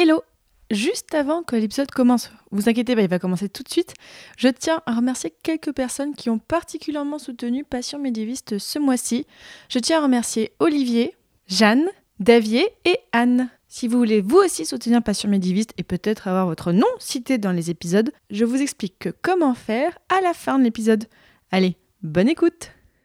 Hello Juste avant que l'épisode commence, vous inquiétez pas, il va commencer tout de suite, je tiens à remercier quelques personnes qui ont particulièrement soutenu Passion médiéviste ce mois-ci. Je tiens à remercier Olivier, Jeanne, Davier et Anne. Si vous voulez vous aussi soutenir Passion médiéviste et peut-être avoir votre nom cité dans les épisodes, je vous explique comment faire à la fin de l'épisode. Allez, bonne écoute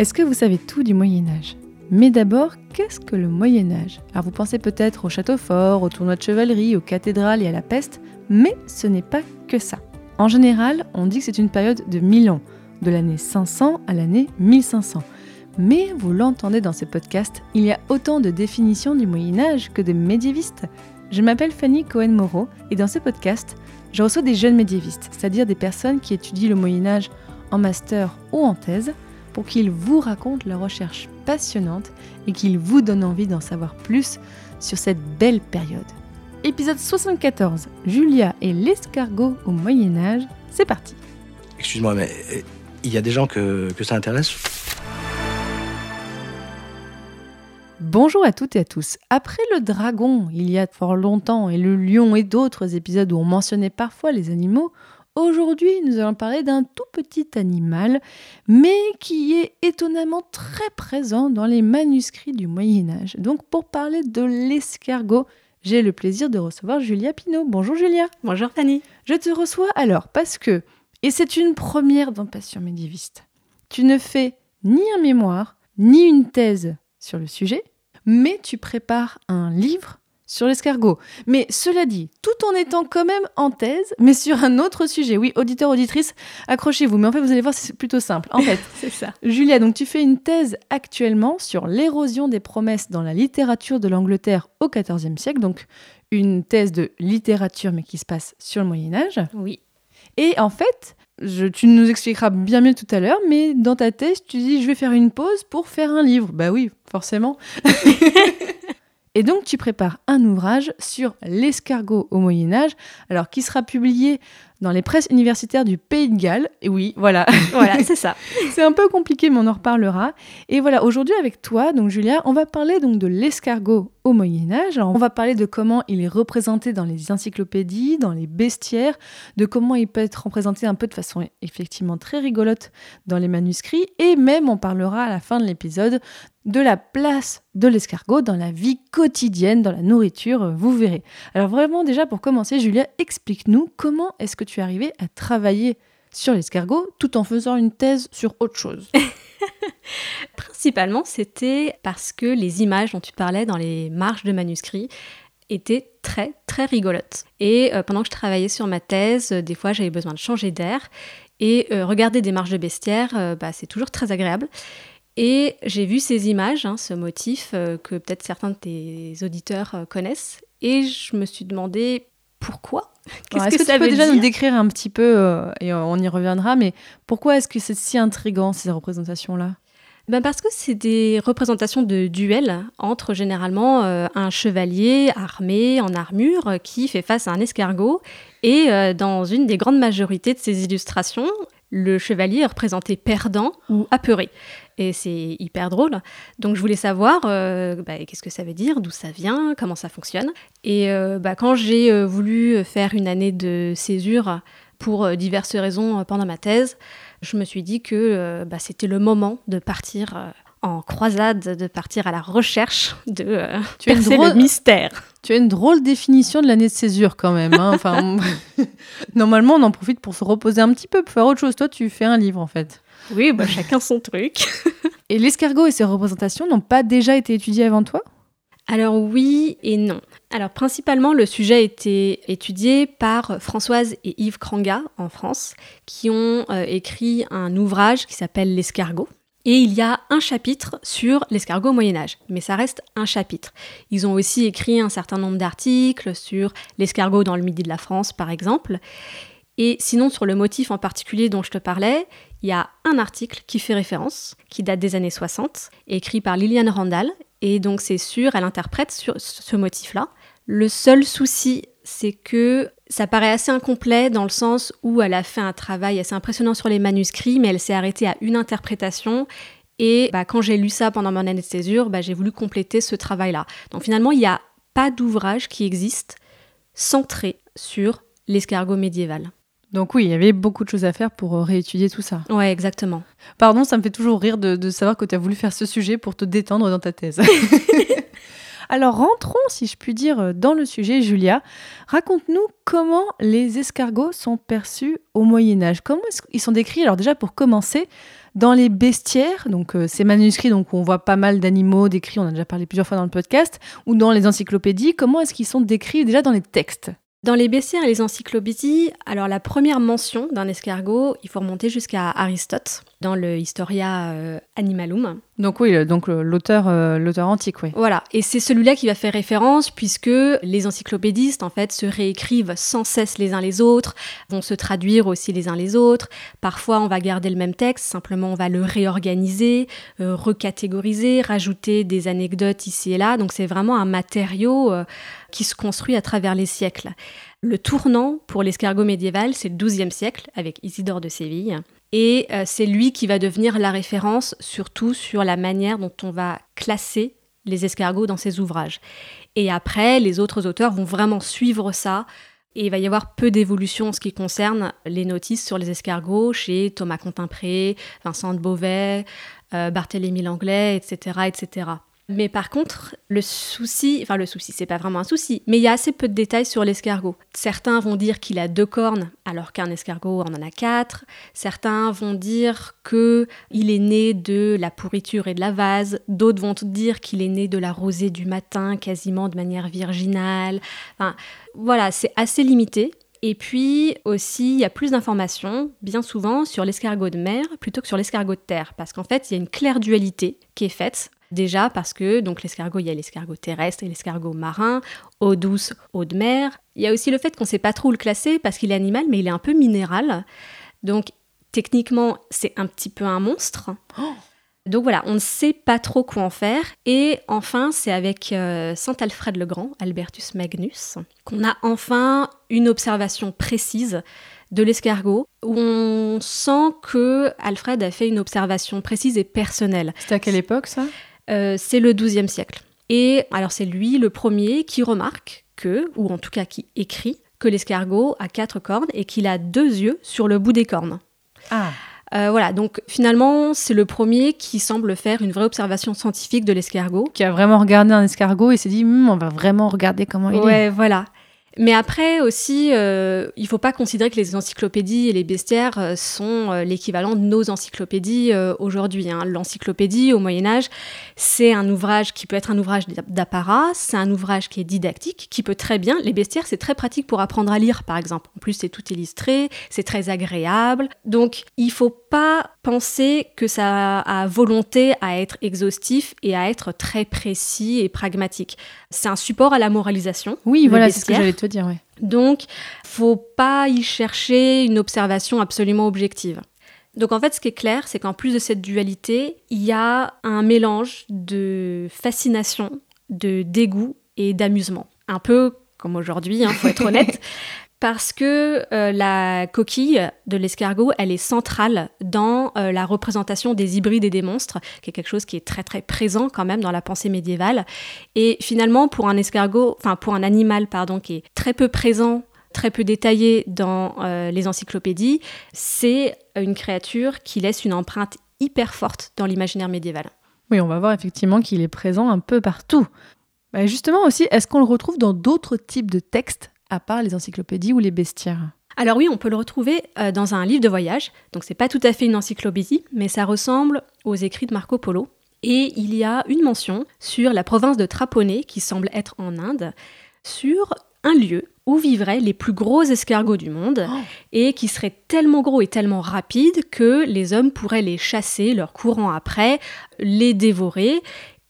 Est-ce que vous savez tout du Moyen Âge Mais d'abord, qu'est-ce que le Moyen Âge Alors vous pensez peut-être au château fort, au tournoi de chevalerie, aux cathédrales et à la peste, mais ce n'est pas que ça. En général, on dit que c'est une période de 1000 ans, de l'année 500 à l'année 1500. Mais vous l'entendez dans ce podcast, il y a autant de définitions du Moyen Âge que de médiévistes. Je m'appelle Fanny Cohen-Moreau et dans ce podcast, je reçois des jeunes médiévistes, c'est-à-dire des personnes qui étudient le Moyen Âge en master ou en thèse, pour qu'ils vous racontent leurs recherches passionnantes et qu'ils vous donnent envie d'en savoir plus sur cette belle période. Épisode 74, Julia et l'escargot au Moyen Âge, c'est parti. Excuse-moi, mais euh, il y a des gens que, que ça intéresse? Bonjour à toutes et à tous. Après le dragon, il y a fort longtemps, et le lion et d'autres épisodes où on mentionnait parfois les animaux, Aujourd'hui, nous allons parler d'un tout petit animal, mais qui est étonnamment très présent dans les manuscrits du Moyen Âge. Donc pour parler de l'escargot, j'ai le plaisir de recevoir Julia Pinault. Bonjour Julia. Bonjour Fanny. Je te reçois alors parce que, et c'est une première dans Passion médiéviste, tu ne fais ni un mémoire, ni une thèse sur le sujet, mais tu prépares un livre sur l'escargot. Mais cela dit, tout en étant quand même en thèse, mais sur un autre sujet. Oui, auditeur, auditrice, accrochez-vous. Mais en fait, vous allez voir, c'est plutôt simple. En fait, c'est ça. Julia, donc tu fais une thèse actuellement sur l'érosion des promesses dans la littérature de l'Angleterre au XIVe siècle. Donc une thèse de littérature, mais qui se passe sur le Moyen Âge. Oui. Et en fait, je, tu nous expliqueras bien mieux tout à l'heure, mais dans ta thèse, tu dis je vais faire une pause pour faire un livre. Bah oui, forcément. Et donc tu prépares un ouvrage sur l'escargot au Moyen Âge, alors qui sera publié dans les presses universitaires du Pays de Galles. Et oui, voilà. Voilà, c'est ça. c'est un peu compliqué, mais on en reparlera. Et voilà, aujourd'hui avec toi, donc Julia, on va parler donc de l'escargot au Moyen Âge. Alors, on va parler de comment il est représenté dans les encyclopédies, dans les bestiaires, de comment il peut être représenté un peu de façon effectivement très rigolote dans les manuscrits, et même on parlera à la fin de l'épisode de la place de l'escargot dans la vie quotidienne, dans la nourriture, vous verrez. Alors vraiment déjà pour commencer, Julia, explique-nous comment est-ce que tu es arrivée à travailler sur l'escargot tout en faisant une thèse sur autre chose Principalement, c'était parce que les images dont tu parlais dans les marges de manuscrits étaient très très rigolotes. Et euh, pendant que je travaillais sur ma thèse, euh, des fois j'avais besoin de changer d'air et euh, regarder des marges de bestiaire, bah, c'est toujours très agréable. Et j'ai vu ces images, hein, ce motif que peut-être certains de tes auditeurs connaissent, et je me suis demandé pourquoi? Qu'est-ce que, tu peux déjà nous décrire un petit peu, euh, et on y reviendra, mais pourquoi est-ce que c'est si intrigant ces représentations-là? Ben parce que c'est des représentations de duels entre généralement euh, un chevalier armé en armure qui fait face à un escargot. Et euh, dans une des grandes majorités de ces illustrations, le chevalier est représenté perdant ou apeuré. Et c'est hyper drôle. Donc je voulais savoir euh, bah, qu'est-ce que ça veut dire, d'où ça vient, comment ça fonctionne. Et euh, bah, quand j'ai euh, voulu faire une année de césure pour diverses raisons pendant ma thèse, je me suis dit que bah, c'était le moment de partir en croisade, de partir à la recherche de tu percer drôle... le mystère. Tu as une drôle définition de l'année de césure quand même. Hein. Enfin, normalement, on en profite pour se reposer un petit peu, pour faire autre chose. Toi, tu fais un livre en fait. Oui, bah, chacun son truc. et l'escargot et ses représentations n'ont pas déjà été étudiées avant toi? Alors oui et non. Alors principalement le sujet a été étudié par Françoise et Yves Kranga en France qui ont euh, écrit un ouvrage qui s'appelle L'escargot Et il y a un chapitre sur l'escargot au Moyen Âge, mais ça reste un chapitre. Ils ont aussi écrit un certain nombre d'articles sur l'escargot dans le midi de la France, par exemple. Et sinon, sur le motif en particulier dont je te parlais, il y a un article qui fait référence, qui date des années 60, écrit par Liliane Randall. Et donc c'est sûr, elle interprète ce motif-là. Le seul souci, c'est que ça paraît assez incomplet dans le sens où elle a fait un travail assez impressionnant sur les manuscrits, mais elle s'est arrêtée à une interprétation. Et bah, quand j'ai lu ça pendant mon année de césure, bah, j'ai voulu compléter ce travail-là. Donc finalement, il n'y a pas d'ouvrage qui existe centré sur l'escargot médiéval. Donc oui, il y avait beaucoup de choses à faire pour euh, réétudier tout ça. Ouais, exactement. Pardon, ça me fait toujours rire de, de savoir que tu as voulu faire ce sujet pour te détendre dans ta thèse. Alors rentrons, si je puis dire, dans le sujet, Julia. Raconte-nous comment les escargots sont perçus au Moyen Âge. Comment ils sont décrits Alors déjà, pour commencer, dans les bestiaires, donc euh, ces manuscrits, donc on voit pas mal d'animaux décrits, on a déjà parlé plusieurs fois dans le podcast, ou dans les encyclopédies, comment est-ce qu'ils sont décrits déjà dans les textes? Dans les bestiaires et les encyclopédies, alors la première mention d'un escargot, il faut remonter jusqu'à Aristote dans le Historia euh, Animalum. Donc oui, donc l'auteur euh, l'auteur antique, oui. Voilà, et c'est celui-là qui va faire référence puisque les encyclopédistes en fait se réécrivent sans cesse les uns les autres, vont se traduire aussi les uns les autres. Parfois, on va garder le même texte, simplement on va le réorganiser, euh, recatégoriser, rajouter des anecdotes ici et là. Donc c'est vraiment un matériau qui se construit à travers les siècles. Le tournant pour l'escargot médiéval, c'est le XIIe siècle avec Isidore de Séville. Et euh, c'est lui qui va devenir la référence surtout sur la manière dont on va classer les escargots dans ses ouvrages. Et après, les autres auteurs vont vraiment suivre ça. Et il va y avoir peu d'évolution en ce qui concerne les notices sur les escargots chez Thomas Continpré, Vincent de Beauvais, euh, Barthélemy Langlais, etc., etc. Mais par contre, le souci, enfin le souci, c'est pas vraiment un souci, mais il y a assez peu de détails sur l'escargot. Certains vont dire qu'il a deux cornes alors qu'un escargot en a quatre. Certains vont dire que il est né de la pourriture et de la vase. D'autres vont dire qu'il est né de la rosée du matin, quasiment de manière virginale. Enfin, voilà, c'est assez limité. Et puis aussi, il y a plus d'informations, bien souvent, sur l'escargot de mer plutôt que sur l'escargot de terre, parce qu'en fait, il y a une claire dualité qui est faite Déjà parce que donc l'escargot, il y a l'escargot terrestre et l'escargot marin, eau douce, eau de mer. Il y a aussi le fait qu'on ne sait pas trop où le classer parce qu'il est animal, mais il est un peu minéral. Donc techniquement, c'est un petit peu un monstre. Donc voilà, on ne sait pas trop quoi en faire. Et enfin, c'est avec euh, Saint Alfred le Grand, Albertus Magnus, qu'on a enfin une observation précise de l'escargot, où on sent que Alfred a fait une observation précise et personnelle. C'était à quelle époque ça? Euh, c'est le XIIe siècle. Et alors c'est lui le premier qui remarque que, ou en tout cas qui écrit, que l'escargot a quatre cornes et qu'il a deux yeux sur le bout des cornes. Ah. Euh, voilà, donc finalement, c'est le premier qui semble faire une vraie observation scientifique de l'escargot. Qui a vraiment regardé un escargot et s'est dit, hmm, on va vraiment regarder comment il est. Ouais, voilà. Mais après aussi, euh, il ne faut pas considérer que les encyclopédies et les bestiaires euh, sont euh, l'équivalent de nos encyclopédies aujourd'hui. Hein. L'encyclopédie au Moyen Âge, c'est un ouvrage qui peut être un ouvrage d'apparat, c'est un ouvrage qui est didactique, qui peut très bien, les bestiaires, c'est très pratique pour apprendre à lire par exemple. En plus, c'est tout illustré, c'est très agréable. Donc, il ne faut pas penser que ça a volonté à être exhaustif et à être très précis et pragmatique. C'est un support à la moralisation. Oui, voilà, c'est ce que j'allais te dire. Ouais. Donc, faut pas y chercher une observation absolument objective. Donc en fait, ce qui est clair, c'est qu'en plus de cette dualité, il y a un mélange de fascination, de dégoût et d'amusement. Un peu comme aujourd'hui, il hein, faut être honnête parce que euh, la coquille de l'escargot, elle est centrale dans euh, la représentation des hybrides et des monstres, qui est quelque chose qui est très très présent quand même dans la pensée médiévale. Et finalement, pour un escargot, enfin pour un animal, pardon, qui est très peu présent, très peu détaillé dans euh, les encyclopédies, c'est une créature qui laisse une empreinte hyper forte dans l'imaginaire médiéval. Oui, on va voir effectivement qu'il est présent un peu partout. Bah, justement aussi, est-ce qu'on le retrouve dans d'autres types de textes à part les encyclopédies ou les bestiaires alors oui, on peut le retrouver euh, dans un livre de voyage. Donc c'est pas tout à fait une encyclopédie, mais ça ressemble aux écrits de Marco Polo. Et il y a une mention sur la province de Trapone, qui semble être en Inde, sur un lieu où vivraient les plus gros escargots du monde Oh. et qui seraient tellement gros et tellement rapides que les hommes pourraient les chasser, leur courant après, les dévorer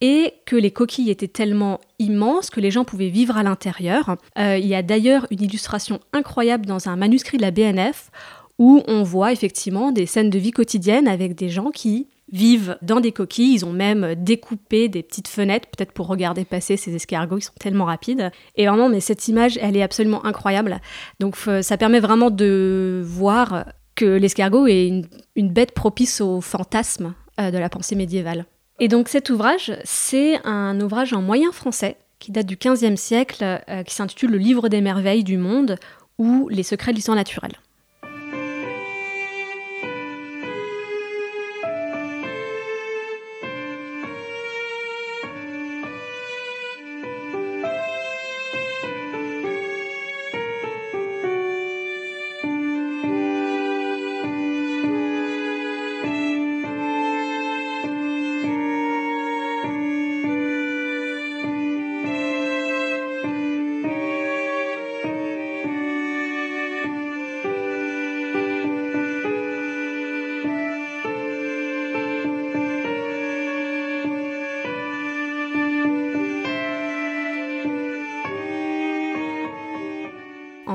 et que les coquilles étaient tellement immenses que les gens pouvaient vivre à l'intérieur. Euh, il y a d'ailleurs une illustration incroyable dans un manuscrit de la BNF où on voit effectivement des scènes de vie quotidienne avec des gens qui vivent dans des coquilles. Ils ont même découpé des petites fenêtres, peut-être pour regarder passer ces escargots qui sont tellement rapides. Et vraiment, mais cette image, elle est absolument incroyable. Donc f- ça permet vraiment de voir que l'escargot est une, une bête propice au fantasme euh, de la pensée médiévale. Et donc cet ouvrage, c'est un ouvrage en moyen français qui date du XVe siècle, euh, qui s'intitule Le livre des merveilles du monde ou Les secrets de l'histoire naturelle.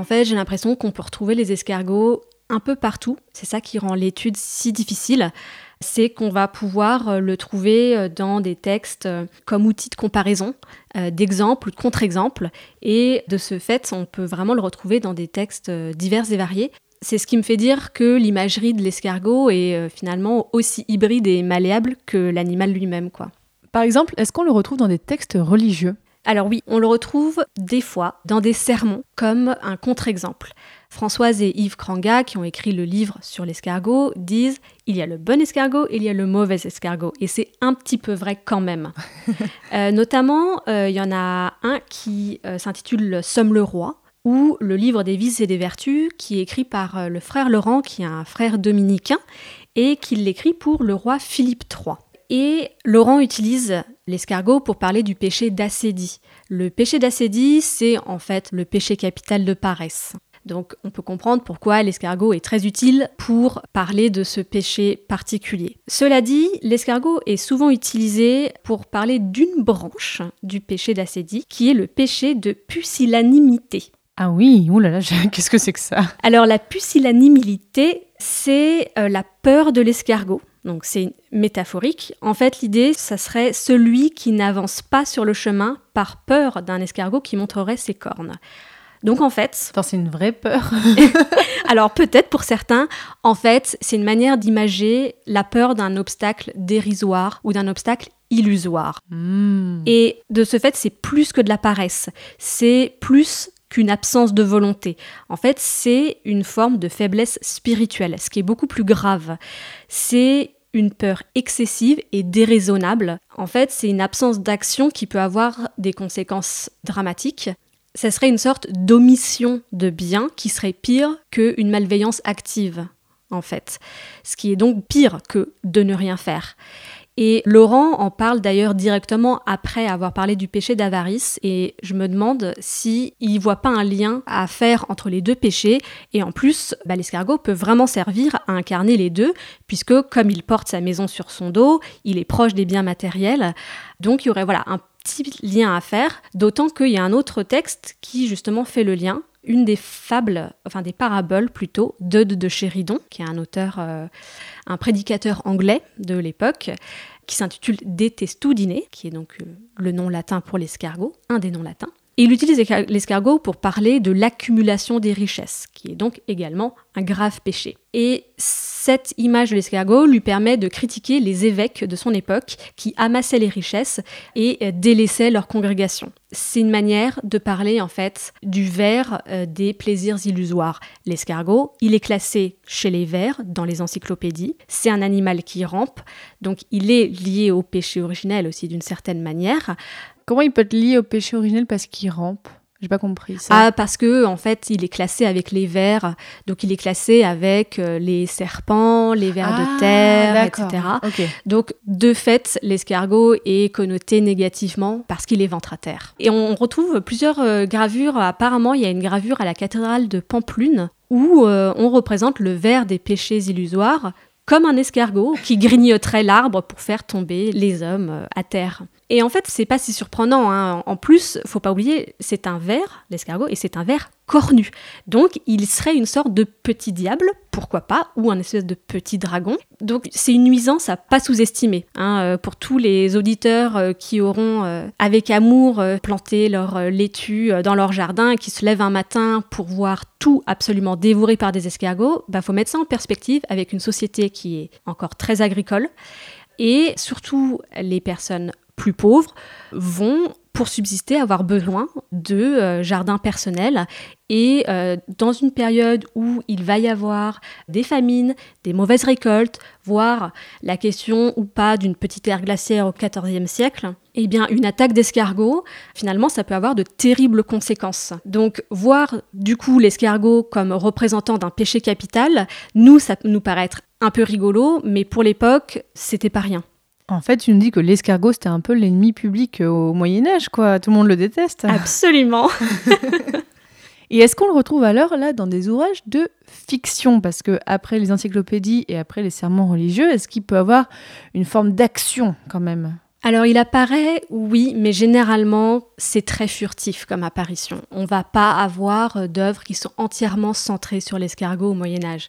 Fait, j'ai l'impression qu'on peut retrouver les escargots un peu partout. C'est ça qui rend l'étude si difficile. C'est qu'on va pouvoir euh, le trouver euh, dans des textes euh, comme outil de comparaison, d'exemple ou de contre-exemple. Et de ce fait, on peut vraiment le retrouver dans des textes divers et variés. C'est ce qui me fait dire que l'imagerie de l'escargot est finalement aussi hybride et malléable que l'animal lui-même. Par exemple, est-ce qu'on le retrouve dans des textes religieux? Alors oui, on le retrouve des fois dans des sermons comme un contre-exemple. Françoise et Yves Kranga, qui ont écrit le livre sur l'escargot, disent il y a le bon escargot et il y a le mauvais escargot. Et c'est un petit peu vrai quand même. Euh, notamment, euh, il y en a un qui euh, s'intitule Somme le roi, ou le livre des vices et des vertus, qui est écrit par le frère Laurent, qui est un frère dominicain, et qui l'écrit pour le roi Philippe III. Et Laurent utilise l'escargot pour parler du péché d'acédie. Le péché d'acédie, c'est en fait le péché capital de paresse. Donc on peut comprendre pourquoi l'escargot est très utile pour parler de ce péché particulier. Cela dit, l'escargot est souvent utilisé pour parler d'une branche du péché d'acédie, qui est le péché de pusillanimité. Ah oui, oulala, qu'est-ce que c'est que ça? Alors la pusillanimité, c'est euh, la peur de l'escargot. Donc c'est métaphorique. En fait, l'idée, ça serait celui qui n'avance pas sur le chemin par peur d'un escargot qui montrerait ses cornes. Donc en fait, Attends, c'est une vraie peur. alors peut-être pour certains, en fait, c'est une manière d'imager la peur d'un obstacle dérisoire ou d'un obstacle illusoire. Hmm. Et de ce fait, c'est plus que de la paresse. C'est plus qu'une absence de volonté. En fait, c'est une forme de faiblesse spirituelle, ce qui est beaucoup plus grave. C'est une peur excessive et déraisonnable. En fait, c'est une absence d'action qui peut avoir des conséquences dramatiques. Ça serait une sorte d'omission de bien qui serait pire qu'une malveillance active, en fait. Ce qui est donc pire que de ne rien faire. Et Laurent en parle d'ailleurs directement après avoir parlé du péché d'avarice. Et je me demande si il voit pas un lien à faire entre les deux péchés. Et en plus bah, l'escargot peut vraiment servir à incarner les deux puisque comme il porte sa maison sur son dos, il est proche des biens matériels. Donc il y aurait voilà un petit lien à faire. D'autant qu'il y a un autre texte qui justement fait le lien. Une des fables, enfin des paraboles plutôt, d'Eudes de Chéridon, qui est un auteur, euh, un prédicateur anglais de l'époque, qui s'intitule De Testudine, qui est donc euh, le nom latin pour l'escargot, un des noms latins. Et il utilise l'escar- l'escargot pour parler de l'accumulation des richesses, qui est donc également un grave péché. Et cette image de l'escargot lui permet de critiquer les évêques de son époque qui amassaient les richesses et euh, délaissaient leur congrégation. C'est une manière de parler en fait du ver euh, des plaisirs illusoires. L'escargot, il est classé chez les vers dans les encyclopédies. C'est un animal qui rampe, donc il est lié au péché originel aussi d'une certaine manière. Comment il peut être lié au péché originel parce qu'il rampe? J'ai pas compris ça. Ah, parce que en fait, il est classé avec les vers, donc il est classé avec euh, les serpents, les vers Ah, de terre, d'accord. etc. Donc, de fait, l'escargot est connoté négativement parce qu'il est ventre à terre. Et on retrouve plusieurs euh, gravures. Apparemment, il y a une gravure à la cathédrale de Pamplune où euh, on représente le ver des péchés illusoires comme un escargot qui grignoterait l'arbre pour faire tomber les hommes à terre. Et en fait, c'est pas si surprenant. hein. En plus, faut pas oublier, c'est un ver, l'escargot, et c'est un ver cornu. Donc, il serait une sorte de petit diable, pourquoi pas, ou un espèce de petit dragon. Donc, c'est une nuisance à pas sous-estimer. hein, euh, pour tous les auditeurs euh, qui auront, euh, avec amour, planté leur laitue dans leur jardin qui se lèvent un matin pour voir tout absolument dévoré par des escargots, bah, faut mettre ça en perspective avec une société qui est encore très agricole. Et surtout, les personnes plus pauvres vont, pour subsister, avoir besoin de euh, jardins personnels. Et euh, dans une période où il va y avoir des famines, des mauvaises récoltes, voire la question ou pas d'une petite ère glaciaire au XIVe siècle, eh bien, une attaque d'escargot, finalement, ça peut avoir de terribles conséquences. Donc, voir du coup l'escargot comme représentant d'un péché capital, nous, ça peut nous paraître un peu rigolo, mais pour l'époque, c'était pas rien. En fait, tu nous dis que l'escargot, c'était un peu l'ennemi public euh, au Moyen-Âge, quoi. Tout le monde le déteste. Absolument. Et est-ce qu'on le retrouve alors là dans des ouvrages de fiction? Parce que après les encyclopédies et après les sermons religieux, est-ce qu'il peut avoir une forme d'action quand même? Alors il apparaît, oui, mais généralement c'est très furtif comme apparition. On va pas avoir euh, d'œuvres qui sont entièrement centrées sur l'escargot au Moyen Âge.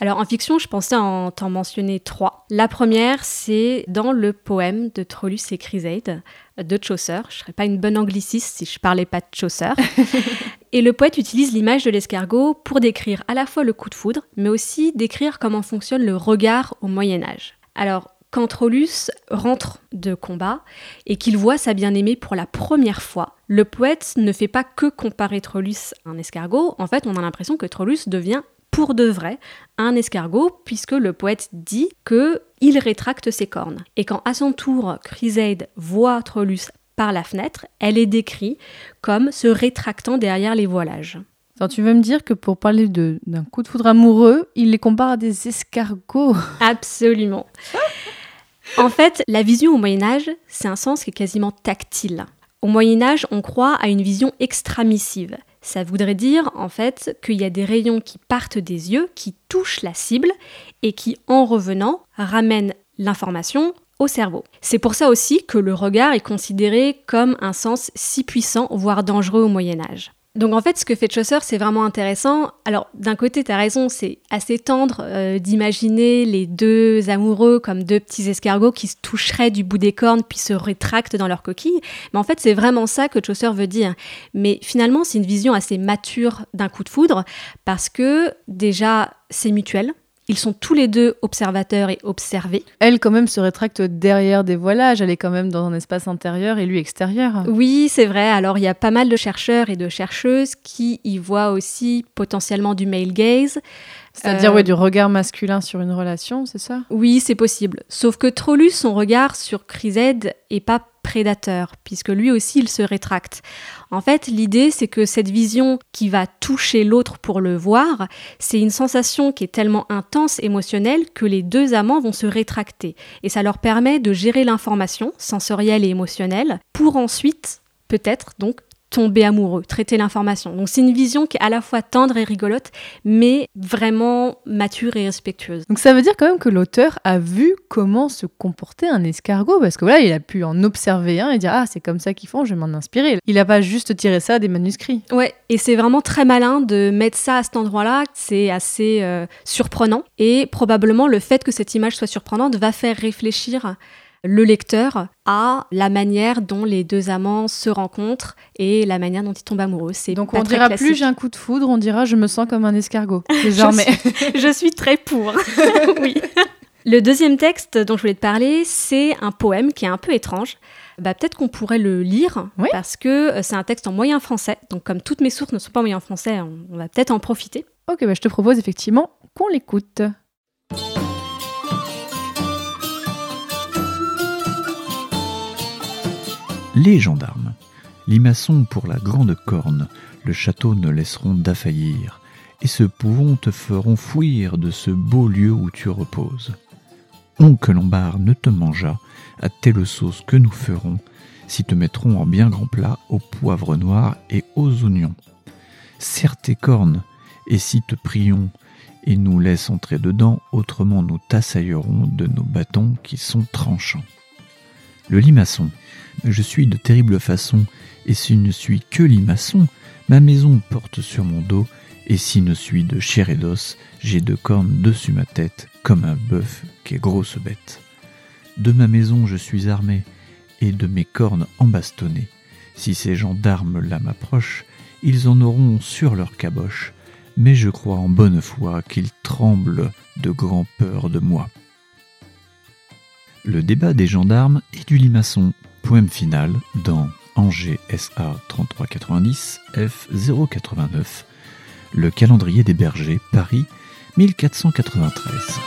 Alors en fiction, je pensais en t'en mentionner trois. La première, c'est dans le poème de Trollus et Chryseide de Chaucer. Je serais pas une bonne angliciste si je parlais pas de Chaucer. et le poète utilise l'image de l'escargot pour décrire à la fois le coup de foudre, mais aussi décrire comment fonctionne le regard au Moyen Âge. Alors quand Trollus rentre de combat et qu'il voit sa bien-aimée pour la première fois, le poète ne fait pas que comparer Trollus à un escargot. En fait, on a l'impression que Trollus devient pour de vrai un escargot, puisque le poète dit que il rétracte ses cornes. Et quand à son tour Chryseide voit Trollus par la fenêtre, elle est décrite comme se rétractant derrière les voilages. Tu veux me dire que pour parler de- d'un coup de foudre amoureux, il les compare à des escargots? Absolument. En fait, la vision au Moyen Âge, c'est un sens qui est quasiment tactile. Au Moyen Âge, on croit à une vision extramissive. Ça voudrait dire, en fait, qu'il y a des rayons qui partent des yeux, qui touchent la cible, et qui, en revenant, ramènent l'information au cerveau. C'est pour ça aussi que le regard est considéré comme un sens si puissant, voire dangereux au Moyen Âge. Donc en fait, ce que fait Chaucer, c'est vraiment intéressant. Alors d'un côté, tu as raison, c'est assez tendre euh, d'imaginer les deux amoureux comme deux petits escargots qui se toucheraient du bout des cornes puis se rétractent dans leur coquille. Mais en fait, c'est vraiment ça que Chaucer veut dire. Mais finalement, c'est une vision assez mature d'un coup de foudre parce que déjà, c'est mutuel. Ils sont tous les deux observateurs et observés. Elle, quand même, se rétracte derrière des voilages. Elle est quand même dans un espace intérieur et lui extérieur. Oui, c'est vrai. Alors, il y a pas mal de chercheurs et de chercheuses qui y voient aussi potentiellement du male gaze. C'est-à-dire, Euh, ouais, du regard masculin sur une relation, c'est ça? Oui, c'est possible. Sauf que Trollus, son regard sur Chryseide est pas prédateur, puisque lui aussi, il se rétracte. En fait, l'idée, c'est que cette vision qui va toucher l'autre pour le voir, c'est une sensation qui est tellement intense, émotionnelle, que les deux amants vont se rétracter. Et ça leur permet de gérer l'information sensorielle et émotionnelle pour ensuite, peut-être, donc, tomber amoureux, traiter l'information. Donc c'est une vision qui est à la fois tendre et rigolote, mais vraiment mature et respectueuse. Donc ça veut dire quand même que l'auteur a vu comment se comportait un escargot, parce que voilà, il a pu en observer un et dire ah c'est comme ça qu'ils font, je vais m'en inspirer. Il n'a pas juste tiré ça des manuscrits. Ouais, et c'est vraiment très malin de mettre ça à cet endroit-là. C'est assez euh, surprenant. Et probablement le fait que cette image soit surprenante va faire réfléchir le lecteur à la manière dont les deux amants se rencontrent et la manière dont ils tombent amoureux. C'est Donc on dira classique. plus j'ai un coup de foudre, on dira je me sens comme un escargot. Désormais. Je suis très pour. oui. Le deuxième texte dont je voulais te parler, c'est un poème qui est un peu étrange. Bah, peut-être qu'on pourrait le lire Oui. parce que euh, c'est un texte en moyen français. Donc comme toutes mes sources ne sont pas en moyen français, on, on va peut-être en profiter. ok, bah, je te propose effectivement qu'on l'écoute. Les gendarmes. Limaçon pour la grande corne, le château ne laisseront d'affaillir, et ce pouvons te feront fuir de ce beau lieu où tu reposes. Oncle Lombard ne te mangea, à telle sauce que nous ferons, si te mettrons en bien grand plat au poivre noir et aux oignons. Serre tes cornes, et si te prions, et nous laisse entrer dedans, autrement nous t'assaillerons de nos bâtons qui sont tranchants. Le limaçon. Je suis de terrible façon, et si ne suis que limaçon, ma maison porte sur mon dos, et si ne suis de chair et d'os, j'ai deux cornes dessus ma tête, comme un bœuf qui est grosse bête. De ma maison je suis armé, et de mes cornes embastonnées. Si ces gendarmes là m'approchent, ils en auront sur leur caboche, mais je crois en bonne foi qu'ils tremblent de grand peur de moi. Le débat des gendarmes et du limaçon, poème final dans Angers SA 3390 F 089, le calendrier des bergers, Paris 1493.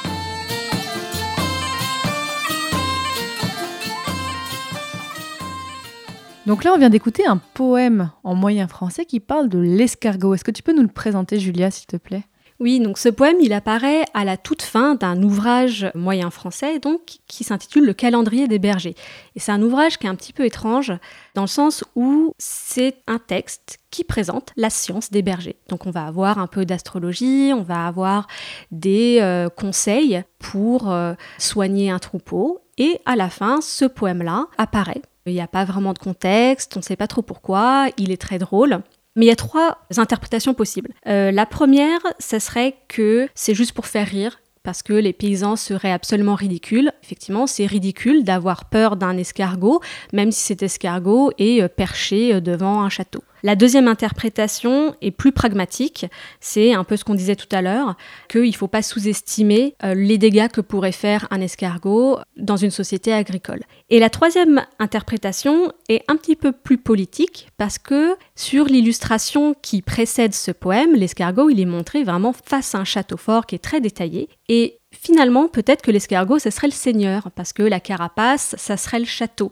Donc là, on vient d'écouter un poème en moyen français qui parle de l'escargot. Est-ce que tu peux nous le présenter, Julia, s'il te plaît? Oui, donc ce poème, il apparaît à la toute fin d'un ouvrage moyen français, donc qui s'intitule Le calendrier des bergers. Et c'est un ouvrage qui est un petit peu étrange, dans le sens où c'est un texte qui présente la science des bergers. Donc on va avoir un peu d'astrologie, on va avoir des euh, conseils pour euh, soigner un troupeau, et à la fin, ce poème-là apparaît il n'y a pas vraiment de contexte, on ne sait pas trop pourquoi, il est très drôle. Mais il y a trois interprétations possibles. Euh, la première, ce serait que c'est juste pour faire rire, parce que les paysans seraient absolument ridicules. Effectivement, c'est ridicule d'avoir peur d'un escargot, même si cet escargot est euh, perché euh, devant un château. La deuxième interprétation est plus pragmatique, c'est un peu ce qu'on disait tout à l'heure, qu'il ne faut pas sous-estimer euh, les dégâts que pourrait faire un escargot dans une société agricole. Et la troisième interprétation est un petit peu plus politique, parce que sur l'illustration qui précède ce poème, l'escargot, il est montré vraiment face à un château fort qui est très détaillé, et finalement, peut-être que l'escargot, ce serait le seigneur, parce que la carapace, ça serait le château.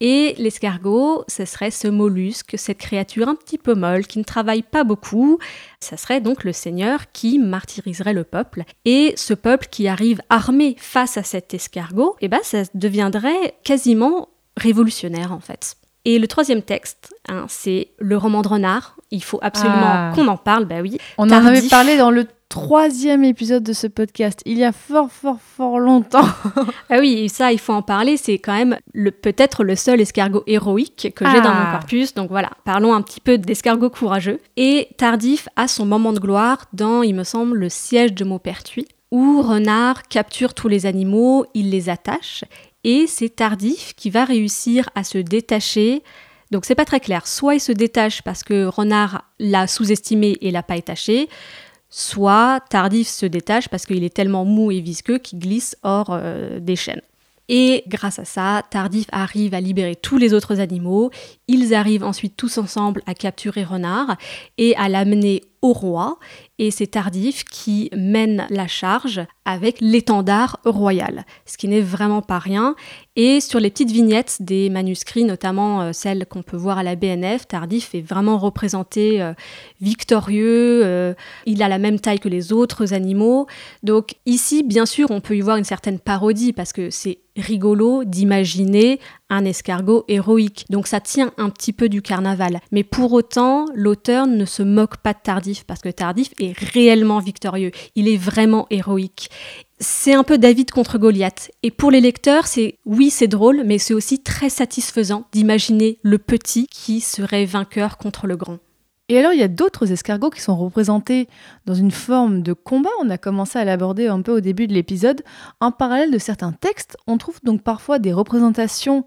Et l'escargot, ce serait ce mollusque, cette créature un petit peu molle, qui ne travaille pas beaucoup. Ça serait donc le seigneur qui martyriserait le peuple. Et ce peuple qui arrive armé face à cet escargot, eh ben, ça deviendrait quasiment révolutionnaire en fait. Et le troisième texte, hein, c'est le roman de Renard. Il faut absolument ah. qu'on en parle, bah oui. On en avait parlé dans le troisième épisode de ce podcast, il y a fort, fort, fort longtemps. ah oui, ça, il faut en parler. C'est quand même peut-être le seul escargot héroïque que j'ai dans mon ah. corpus. Donc voilà, parlons un petit peu d'escargot courageux. Et Tardif a son moment de gloire dans, il me semble, le siège de Maupertuis, où Renard capture tous les animaux, il les attache, et c'est Tardif qui va réussir à se détacher. Donc c'est pas très clair. Soit il se détache parce que Renard l'a sous-estimé et l'a pas étaché, soit Tardif se détache parce qu'il est tellement mou et visqueux qu'il glisse hors euh, des chaînes. Et grâce à ça, Tardif arrive à libérer tous les autres animaux. Ils arrivent ensuite tous ensemble à capturer Renard et à l'amener au roi. Et c'est Tardif qui mène la charge avec l'étendard royal, ce qui n'est vraiment pas rien. Et sur les petites vignettes des manuscrits, notamment euh, celles qu'on peut voir à la BNF, Tardif est vraiment représenté euh, victorieux, euh, il a la même taille que les autres animaux. Donc ici, bien sûr, on peut y voir une certaine parodie parce que c'est rigolo d'imaginer un escargot héroïque. Donc ça tient un petit peu du carnaval. Mais pour autant, l'auteur ne se moque pas de Tardif parce que Tardif est réellement victorieux. Il est vraiment héroïque. C'est un peu David contre Goliath. Et pour les lecteurs, c'est oui, c'est drôle, mais c'est aussi très satisfaisant d'imaginer le petit qui serait vainqueur contre le grand. Et alors, il y a d'autres escargots qui sont représentés dans une forme de combat. On a commencé à l'aborder un peu au début de l'épisode. En parallèle de certains textes, on trouve donc parfois des représentations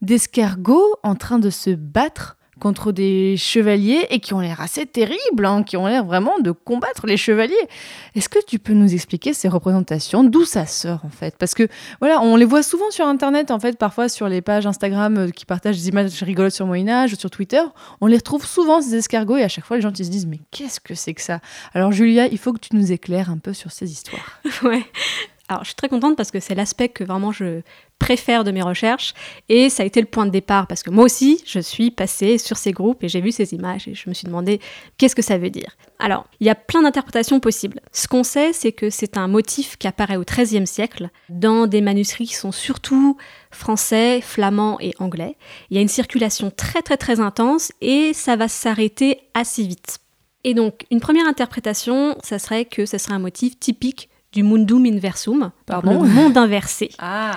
d'escargots en train de se battre contre des chevaliers et qui ont l'air assez terribles, hein, qui ont l'air vraiment de combattre les chevaliers. Est-ce que tu peux nous expliquer ces représentations, d'où ça sort en fait? Parce que voilà, on les voit souvent sur Internet, en fait, parfois sur les pages Instagram euh, qui partagent des images rigolotes sur Moyen Âge ou sur Twitter, on les retrouve souvent ces escargots et à chaque fois les gens se disent mais qu'est-ce que c'est que ça? Alors Julia, il faut que tu nous éclaires un peu sur ces histoires. ouais. Alors, je suis très contente parce que c'est l'aspect que vraiment je préfère de mes recherches et ça a été le point de départ parce que moi aussi je suis passée sur ces groupes et j'ai vu ces images et je me suis demandé qu'est-ce que ça veut dire. Alors, il y a plein d'interprétations possibles. Ce qu'on sait, c'est que c'est un motif qui apparaît au XIIIe siècle dans des manuscrits qui sont surtout français, flamand et anglais. Il y a une circulation très très très intense et ça va s'arrêter assez vite. Et donc, une première interprétation, ça serait que ce serait un motif typique du mundum inversum, Pardon le monde inversé. Ah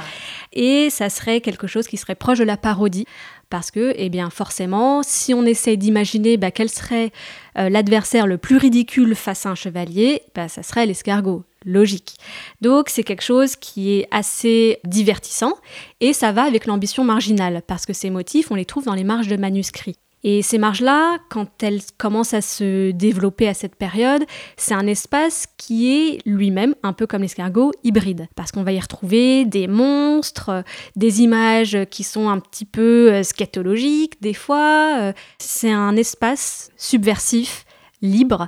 Et ça serait quelque chose qui serait proche de la parodie. Parce que, eh bien, forcément, si on essaie d'imaginer bah, quel serait euh, l'adversaire le plus ridicule face à un chevalier, bah, ça serait l'escargot. Logique. Donc, c'est quelque chose qui est assez divertissant et ça va avec l'ambition marginale parce que ces motifs, on les trouve dans les marges de manuscrits. Et ces marges-là, quand elles commencent à se développer à cette période, c'est un espace qui est lui-même, un peu comme l'escargot, hybride. Parce qu'on va y retrouver des monstres, des images qui sont un petit peu euh, scatologiques des fois. Euh, C'est un espace subversif, libre,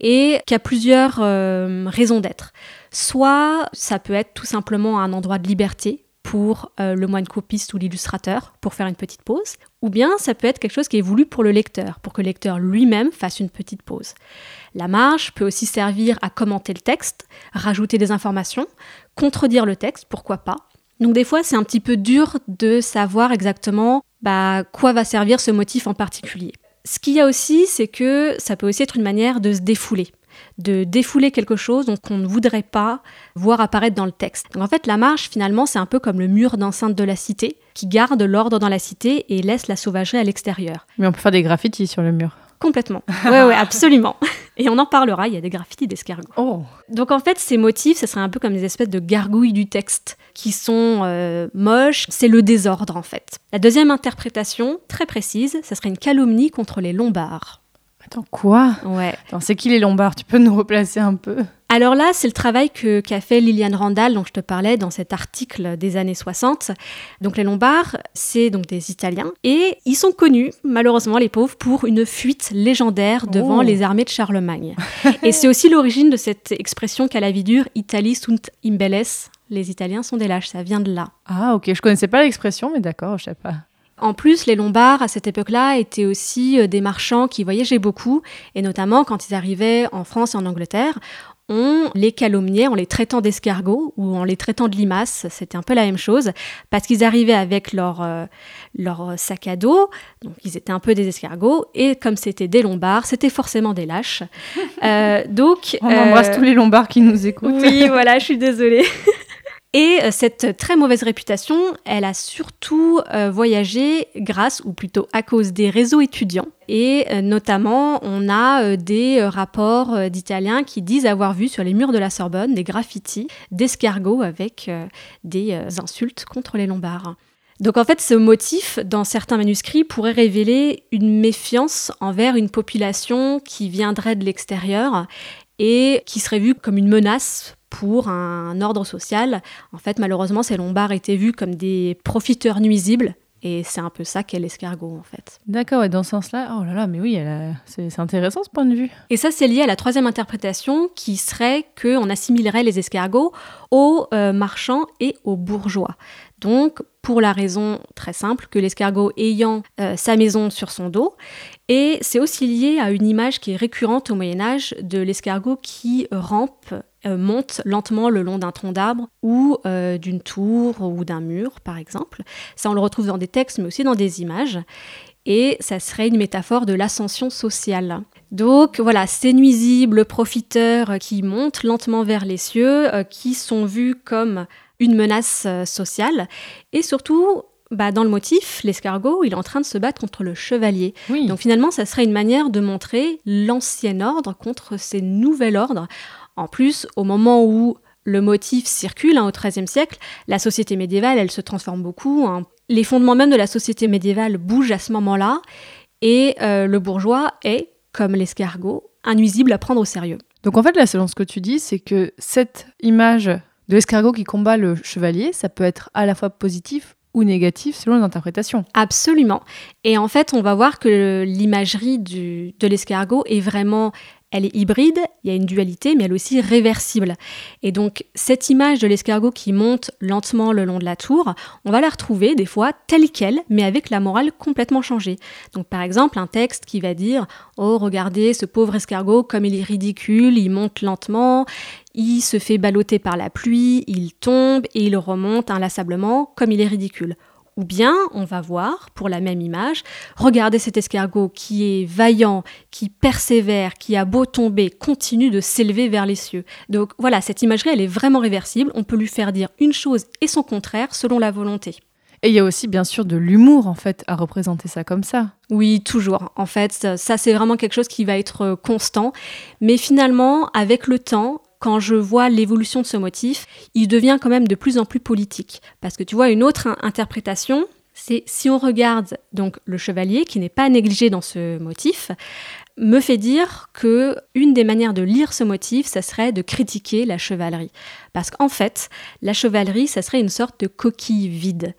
et qui a plusieurs euh, raisons d'être. Soit ça peut être tout simplement un endroit de liberté pour euh, le moine copiste ou l'illustrateur, pour faire une petite pause, ou bien ça peut être quelque chose qui est voulu pour le lecteur, pour que le lecteur lui-même fasse une petite pause. La marge peut aussi servir à commenter le texte, rajouter des informations, contredire le texte, pourquoi pas. Donc des fois c'est un petit peu dur de savoir exactement bah, quoi va servir ce motif en particulier. Ce qu'il y a aussi, c'est que ça peut aussi être une manière de se défouler de défouler quelque chose qu'on ne voudrait pas voir apparaître dans le texte. Donc en fait, la marche, finalement, c'est un peu comme le mur d'enceinte de la cité, qui garde l'ordre dans la cité et laisse la sauvagerie à l'extérieur. Mais on peut faire des graffitis sur le mur. Complètement. Ouais, ouais, absolument. Et on en parlera, il y a des graffitis d'escargots. Oh Donc en fait, ces motifs, ce serait un peu comme des espèces de gargouilles du texte qui sont euh, moches. C'est le désordre en fait. La deuxième interprétation, très précise, ce serait une calomnie contre les Lombards. Attends, quoi Ouais. Attends, C'est qui les Lombards? Tu peux nous replacer un peu? Alors là, c'est le travail que- qu'a fait Liliane Randall, dont je te parlais dans cet article des années 60. Donc les Lombards, c'est donc des Italiens et ils sont connus, malheureusement les pauvres, pour une fuite légendaire devant Oh. les armées de Charlemagne. et c'est aussi l'origine de cette expression qu'à la vie dure, Italie sunt imbelles. Les Italiens sont des lâches, ça vient de là. Ah ok, je connaissais pas l'expression, mais d'accord, je sais pas. En plus, les Lombards, à cette époque-là, étaient aussi euh, des marchands qui voyageaient beaucoup, et notamment quand ils arrivaient en France et en Angleterre, on les calomniait en les traitant d'escargots ou en les traitant de limaces, c'était un peu la même chose, parce qu'ils arrivaient avec leur, euh, leur sac à dos, donc ils étaient un peu des escargots, et comme c'était des Lombards, c'était forcément des lâches. Euh, donc, On embrasse euh, tous les Lombards qui nous écoutent. oui, voilà, je suis désolée. Et euh, cette très mauvaise réputation, elle a surtout euh, voyagé grâce, ou plutôt à cause des réseaux étudiants. Et euh, notamment, on a des rapports d'Italiens qui disent avoir vu sur les murs de la Sorbonne des graffitis d'escargots avec des insultes contre les Lombards. Donc en fait, ce motif, dans certains manuscrits, pourrait révéler une méfiance envers une population qui viendrait de l'extérieur et qui serait vue comme une menace pour un ordre social. En fait, malheureusement, ces Lombards étaient vus comme des profiteurs nuisibles. Et c'est un peu ça qu'est l'escargot, en fait. D'accord, et dans ce sens-là, oh là là, mais oui, a- c'est intéressant ce point de vue. Et ça, c'est lié à la troisième interprétation qui serait qu'on assimilerait les escargots aux euh, marchands et aux bourgeois. Donc, pour la raison très simple que l'escargot ayant euh, sa maison sur son dos, et c'est aussi lié à une image qui est récurrente au Moyen Âge de l'escargot qui rampe, monte lentement le long d'un tronc d'arbre ou euh, d'une tour ou d'un mur, par exemple. Ça, on le retrouve dans des textes, mais aussi dans des images. Et ça serait une métaphore de l'ascension sociale. Donc voilà, ces nuisibles profiteurs euh, qui montent lentement vers les cieux, euh, qui sont vus comme une menace euh, sociale, et surtout, bah, dans le motif, l'escargot, il est en train de se battre contre le chevalier. Oui. Donc finalement, ça serait une manière de montrer l'ancien ordre contre ces nouvel ordre. En plus, au moment où le motif circule hein, au XIIIe siècle, la société médiévale, elle se transforme beaucoup. hein. Les fondements même de la société médiévale bougent à ce moment-là, et euh, le bourgeois est, comme l'escargot, un nuisible à prendre au sérieux. Donc en fait, là, selon ce que tu dis, c'est que cette image de l'escargot qui combat le chevalier, ça peut être à la fois positif ou négatif selon les interprétations. Absolument. Et en fait, on va voir que l'imagerie de l'escargot est vraiment elle est hybride, il y a une dualité, mais elle est aussi réversible. Et donc cette image de l'escargot qui monte lentement le long de la tour, on va la retrouver des fois telle qu'elle, mais avec la morale complètement changée. Donc par exemple un texte qui va dire ⁇ Oh regardez ce pauvre escargot comme il est ridicule, il monte lentement, il se fait balloter par la pluie, il tombe et il remonte inlassablement comme il est ridicule ⁇ ou bien on va voir, pour la même image, regardez cet escargot qui est vaillant, qui persévère, qui a beau tomber, continue de s'élever vers les cieux. Donc voilà, cette imagerie, elle est vraiment réversible. On peut lui faire dire une chose et son contraire selon la volonté. Et il y a aussi bien sûr de l'humour en fait à représenter ça comme ça. Oui, toujours. En fait, ça c'est vraiment quelque chose qui va être constant. Mais finalement, avec le temps, quand je vois l'évolution de ce motif, il devient quand même de plus en plus politique. Parce que tu vois, une autre interprétation, c'est si on regarde donc le chevalier, qui n'est pas négligé dans ce motif, me fait dire que une des manières de lire ce motif, ça serait de critiquer la chevalerie. Parce qu'en fait, la chevalerie, ça serait une sorte de coquille vide.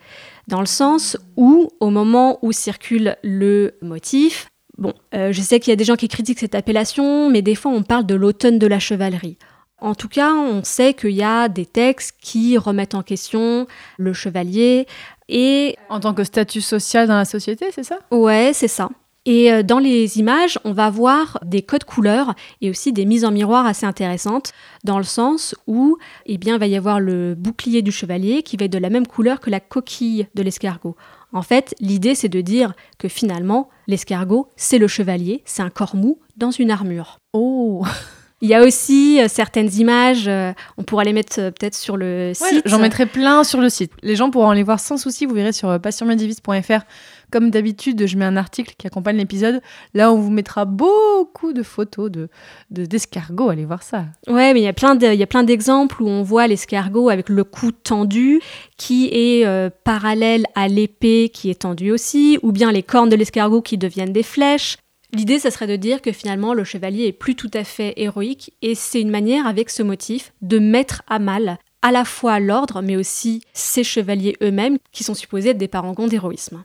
Dans le sens où, au moment où circule le motif, bon, euh, je sais qu'il y a des gens qui critiquent cette appellation, mais des fois on parle de l'automne de la chevalerie. En tout cas, on sait qu'il y a des textes qui remettent en question le chevalier et... En tant que statut social dans la société, c'est ça? Ouais, c'est ça. Et euh, dans les images, on va voir des codes couleurs et aussi des mises en miroir assez intéressantes, dans le sens où eh bien, il va y avoir le bouclier du chevalier qui va être de la même couleur que la coquille de l'escargot. En fait, l'idée, c'est de dire que finalement, l'escargot, c'est le chevalier, c'est un corps mou dans une armure. Oh il y a aussi euh, certaines images, euh, on pourra les mettre euh, peut-être sur le site. J'en mettrai plein sur le site. Les gens pourront les voir sans souci, vous verrez sur passionmediviste.fr. Comme d'habitude, je mets un article qui accompagne l'épisode. Là, on vous mettra beaucoup de photos de d'escargots. Allez voir ça. Ouais, mais il y a plein il y a plein d'exemples où on voit l'escargot avec le cou tendu, qui est parallèle à l'épée qui est tendue aussi, ou bien les cornes de l'escargot qui deviennent des flèches. L'idée, ça serait de dire que finalement le chevalier est plus tout à fait héroïque et c'est une manière avec ce motif de mettre à mal à la fois l'ordre mais aussi ces chevaliers eux-mêmes qui sont supposés être des parangons d'héroïsme.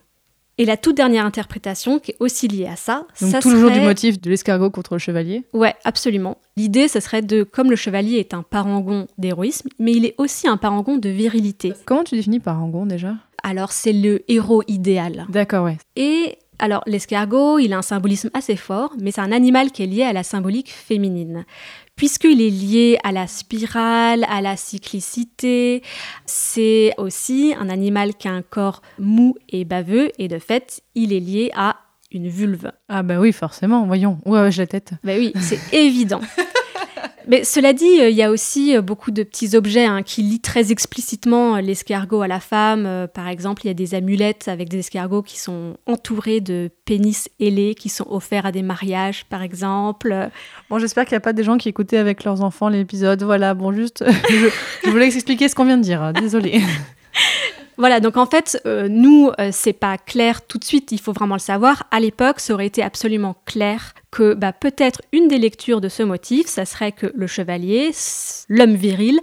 Et la toute dernière interprétation qui est aussi liée à ça, Donc ça toujours serait... du motif de l'escargot contre le chevalier? Ouais, absolument. L'idée, ce serait de, comme le chevalier est un parangon d'héroïsme, mais il est aussi un parangon de virilité. Comment tu définis parangon déjà? Alors c'est le héros idéal. D'accord, ouais. Et alors l'escargot, il a un symbolisme assez fort, mais c'est un animal qui est lié à la symbolique féminine. Puisqu'il est lié à la spirale, à la cyclicité, c'est aussi un animal qui a un corps mou et baveux, et de fait, il est lié à une vulve. Ah bah oui, forcément, voyons. Ouais, ouais j'ai la tête. Bah oui, c'est évident. Mais cela dit, euh, il y a aussi euh, beaucoup de petits objets hein, qui lient très explicitement euh, l'escargot à la femme. Par exemple, il y a des amulettes avec des escargots qui sont entourés de pénis ailés qui sont offerts à des mariages, par exemple. Bon, j'espère qu'il n'y a pas des gens qui écoutaient avec leurs enfants l'épisode. Voilà, bon, juste, je, je voulais expliquer ce qu'on vient de dire. Désolée. Voilà, donc en fait, euh, nous, euh, c'est pas clair tout de suite, il faut vraiment le savoir. À l'époque, ça aurait été absolument clair que bah, peut-être une des lectures de ce motif, ça serait que le chevalier, l'homme viril,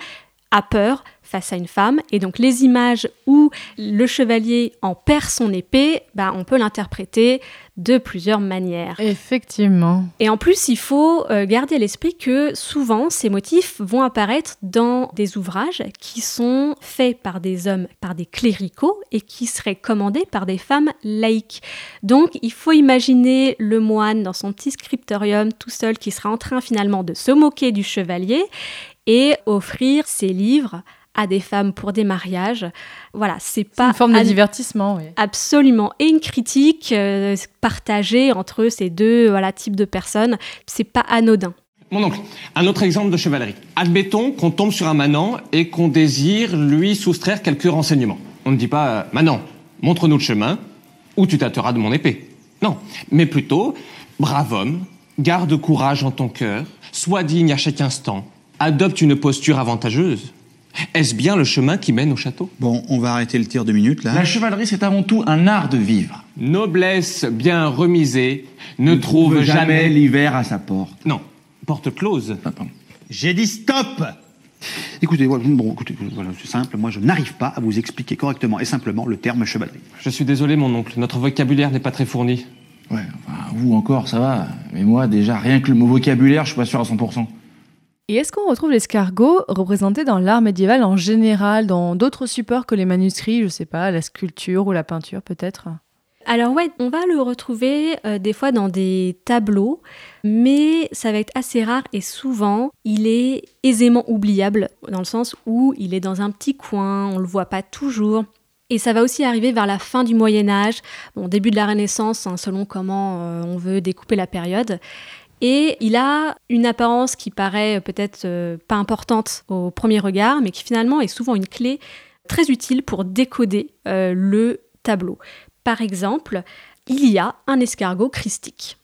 a peur face à une femme. Et donc les images où le chevalier en perd son épée, bah, on peut l'interpréter de plusieurs manières. Effectivement. Et en plus, il faut euh, garder à l'esprit que souvent, ces motifs vont apparaître dans des ouvrages qui sont faits par des hommes, par des cléricaux, et qui seraient commandés par des femmes laïques. Donc, il faut imaginer le moine dans son petit scriptorium tout seul qui sera en train finalement de se moquer du chevalier et offrir ses livres à des femmes pour des mariages. Voilà, c'est pas une forme de divertissement, oui. Absolument, et une critique euh, partagée entre ces deux voilà types de personnes. C'est pas anodin. Mon oncle, un autre exemple de chevalerie. Admettons qu'on tombe sur un manant et qu'on désire lui soustraire quelques renseignements. On ne dit pas euh, manant, montre-nous le chemin ou tu tâteras de mon épée. Non, mais plutôt brave homme, garde courage en ton cœur, sois digne à chaque instant, adopte une posture avantageuse. Est-ce bien le chemin qui mène au château? Bon, on va arrêter le tir deux minutes là. La chevalerie, c'est avant tout un art de vivre. Noblesse bien remisée ne, Ne trouve, jamais... l'hiver à sa porte. Non, porte close. Ah. J'ai dit stop Écoutez, voilà, bon, écoutez, voilà, c'est simple, moi je n'arrive pas à vous expliquer correctement et simplement le terme chevalerie. Je suis désolé, mon oncle, notre vocabulaire n'est pas très fourni. Ouais, enfin, vous encore, ça va. Mais moi, déjà, rien que le mot vocabulaire, je suis pas sûr à 100%. Et est-ce qu'on retrouve l'escargot représenté dans l'art médiéval en général, dans d'autres supports que les manuscrits, je sais pas, la sculpture ou la peinture peut-être? Alors ouais, on va le retrouver euh, des fois dans des tableaux, mais ça va être assez rare et souvent il est aisément oubliable dans le sens où il est dans un petit coin, on le voit pas toujours. Et ça va aussi arriver vers la fin du Moyen Âge, bon début de la Renaissance, hein, selon comment euh, on veut découper la période. Et il a une apparence qui paraît peut-être euh, pas importante au premier regard, mais qui finalement est souvent une clé très utile pour décoder le tableau. Par exemple, il y a un escargot christique.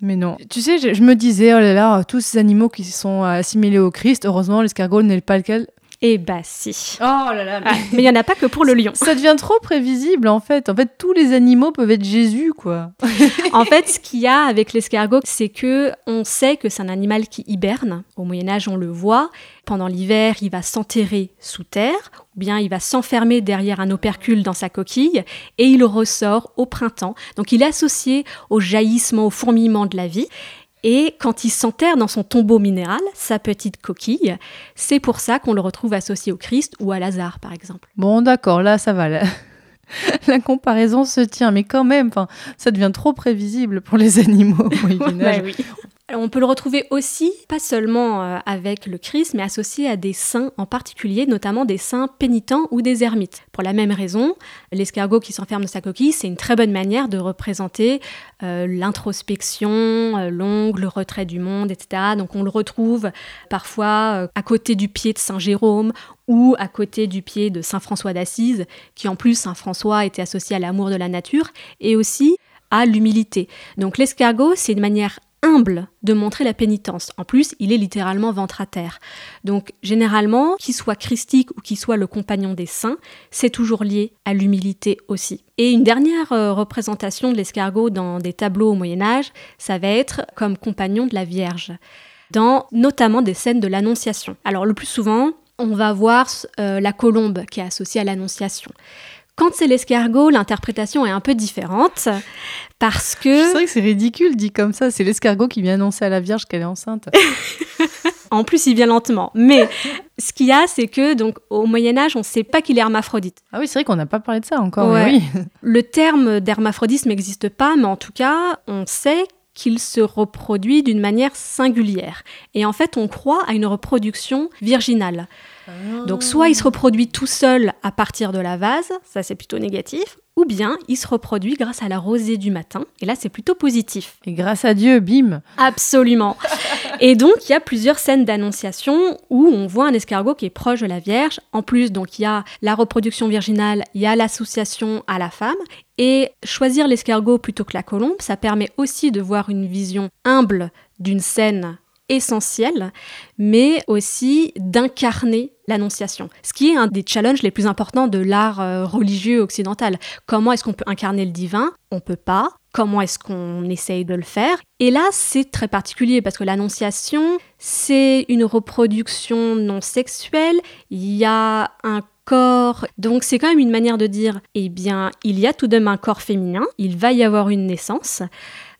Mais non. Tu sais, je, me disais, oh là là, tous ces animaux qui sont assimilés au Christ, heureusement, l'escargot n'est pas lequel. Eh bah si. Oh là là. Mais ah, il n'y en a pas que pour le lion. Ça devient trop prévisible en fait. En fait, tous les animaux peuvent être Jésus quoi. en fait, ce qu'il y a avec l'escargot, c'est que on sait que c'est un animal qui hiberne. Au Moyen Âge, on le voit. Pendant l'hiver, il va s'enterrer sous terre, ou bien il va s'enfermer derrière un opercule dans sa coquille, et il ressort au printemps. Donc il est associé au jaillissement, au fourmillement de la vie. Et quand il s'enterre dans son tombeau minéral, sa petite coquille, c'est pour ça qu'on le retrouve associé au Christ ou à Lazare, par exemple. Bon, d'accord, là, ça va. La... comparaison se tient, mais quand même, ça devient trop prévisible pour les animaux au oui. On peut le retrouver aussi, pas seulement euh, avec le Christ, mais associé à des saints en particulier, notamment des saints pénitents ou des ermites. Pour la même raison, l'escargot qui s'enferme dans sa coquille, c'est une très bonne manière de représenter euh, l'introspection, euh, l'ongle, le retrait du monde, etc. Donc on le retrouve parfois à côté du pied de Saint Jérôme ou à côté du pied de Saint François d'Assise, qui en plus, Saint François était associé à l'amour de la nature, et aussi à l'humilité. Donc l'escargot, c'est une manière humble de montrer la pénitence. En plus, il est littéralement ventre à terre. Donc, généralement, qu'il soit christique ou qu'il soit le compagnon des saints, c'est toujours lié à l'humilité aussi. Et une dernière euh, représentation de l'escargot dans des tableaux au Moyen Âge, ça va être comme compagnon de la Vierge, dans notamment des scènes de l'Annonciation. Alors, le plus souvent, on va voir euh, la colombe qui est associée à l'Annonciation. Quand c'est l'escargot, l'interprétation est un peu différente parce que. C'est vrai que c'est ridicule dit comme ça. C'est l'escargot qui vient annoncer à la Vierge qu'elle est enceinte. en plus, il vient lentement. Mais ce qu'il y a, c'est que donc au Moyen Âge, on ne sait pas qu'il est hermaphrodite. Ah oui, c'est vrai qu'on n'a pas parlé de ça encore. Oui. Le terme d'hermaphrodisme n'existe pas, mais en tout cas, on sait qu'il se reproduit d'une manière singulière. Et en fait, on croit à une reproduction virginale. Donc soit il se reproduit tout seul à partir de la vase, ça c'est plutôt négatif, ou bien il se reproduit grâce à la rosée du matin, et là c'est plutôt positif. Et grâce à Dieu, bim Absolument Et donc il y a plusieurs scènes d'annonciation où on voit un escargot qui est proche de la Vierge. En plus, donc il y a la reproduction virginale, il y a l'association à la femme, et choisir l'escargot plutôt que la colombe, ça permet aussi de voir une vision humble d'une scène essentielle, mais aussi d'incarner l'annonciation. Ce qui est un des challenges les plus importants de l'art euh, religieux occidental. Comment est-ce qu'on peut incarner le divin? On peut pas. Comment est-ce qu'on essaye de le faire? Et là, c'est très particulier parce que l'annonciation, c'est une reproduction non sexuelle. Il y a un corps. Donc c'est quand même une manière de dire, eh bien, il y a tout de même un corps féminin, il va y avoir une naissance.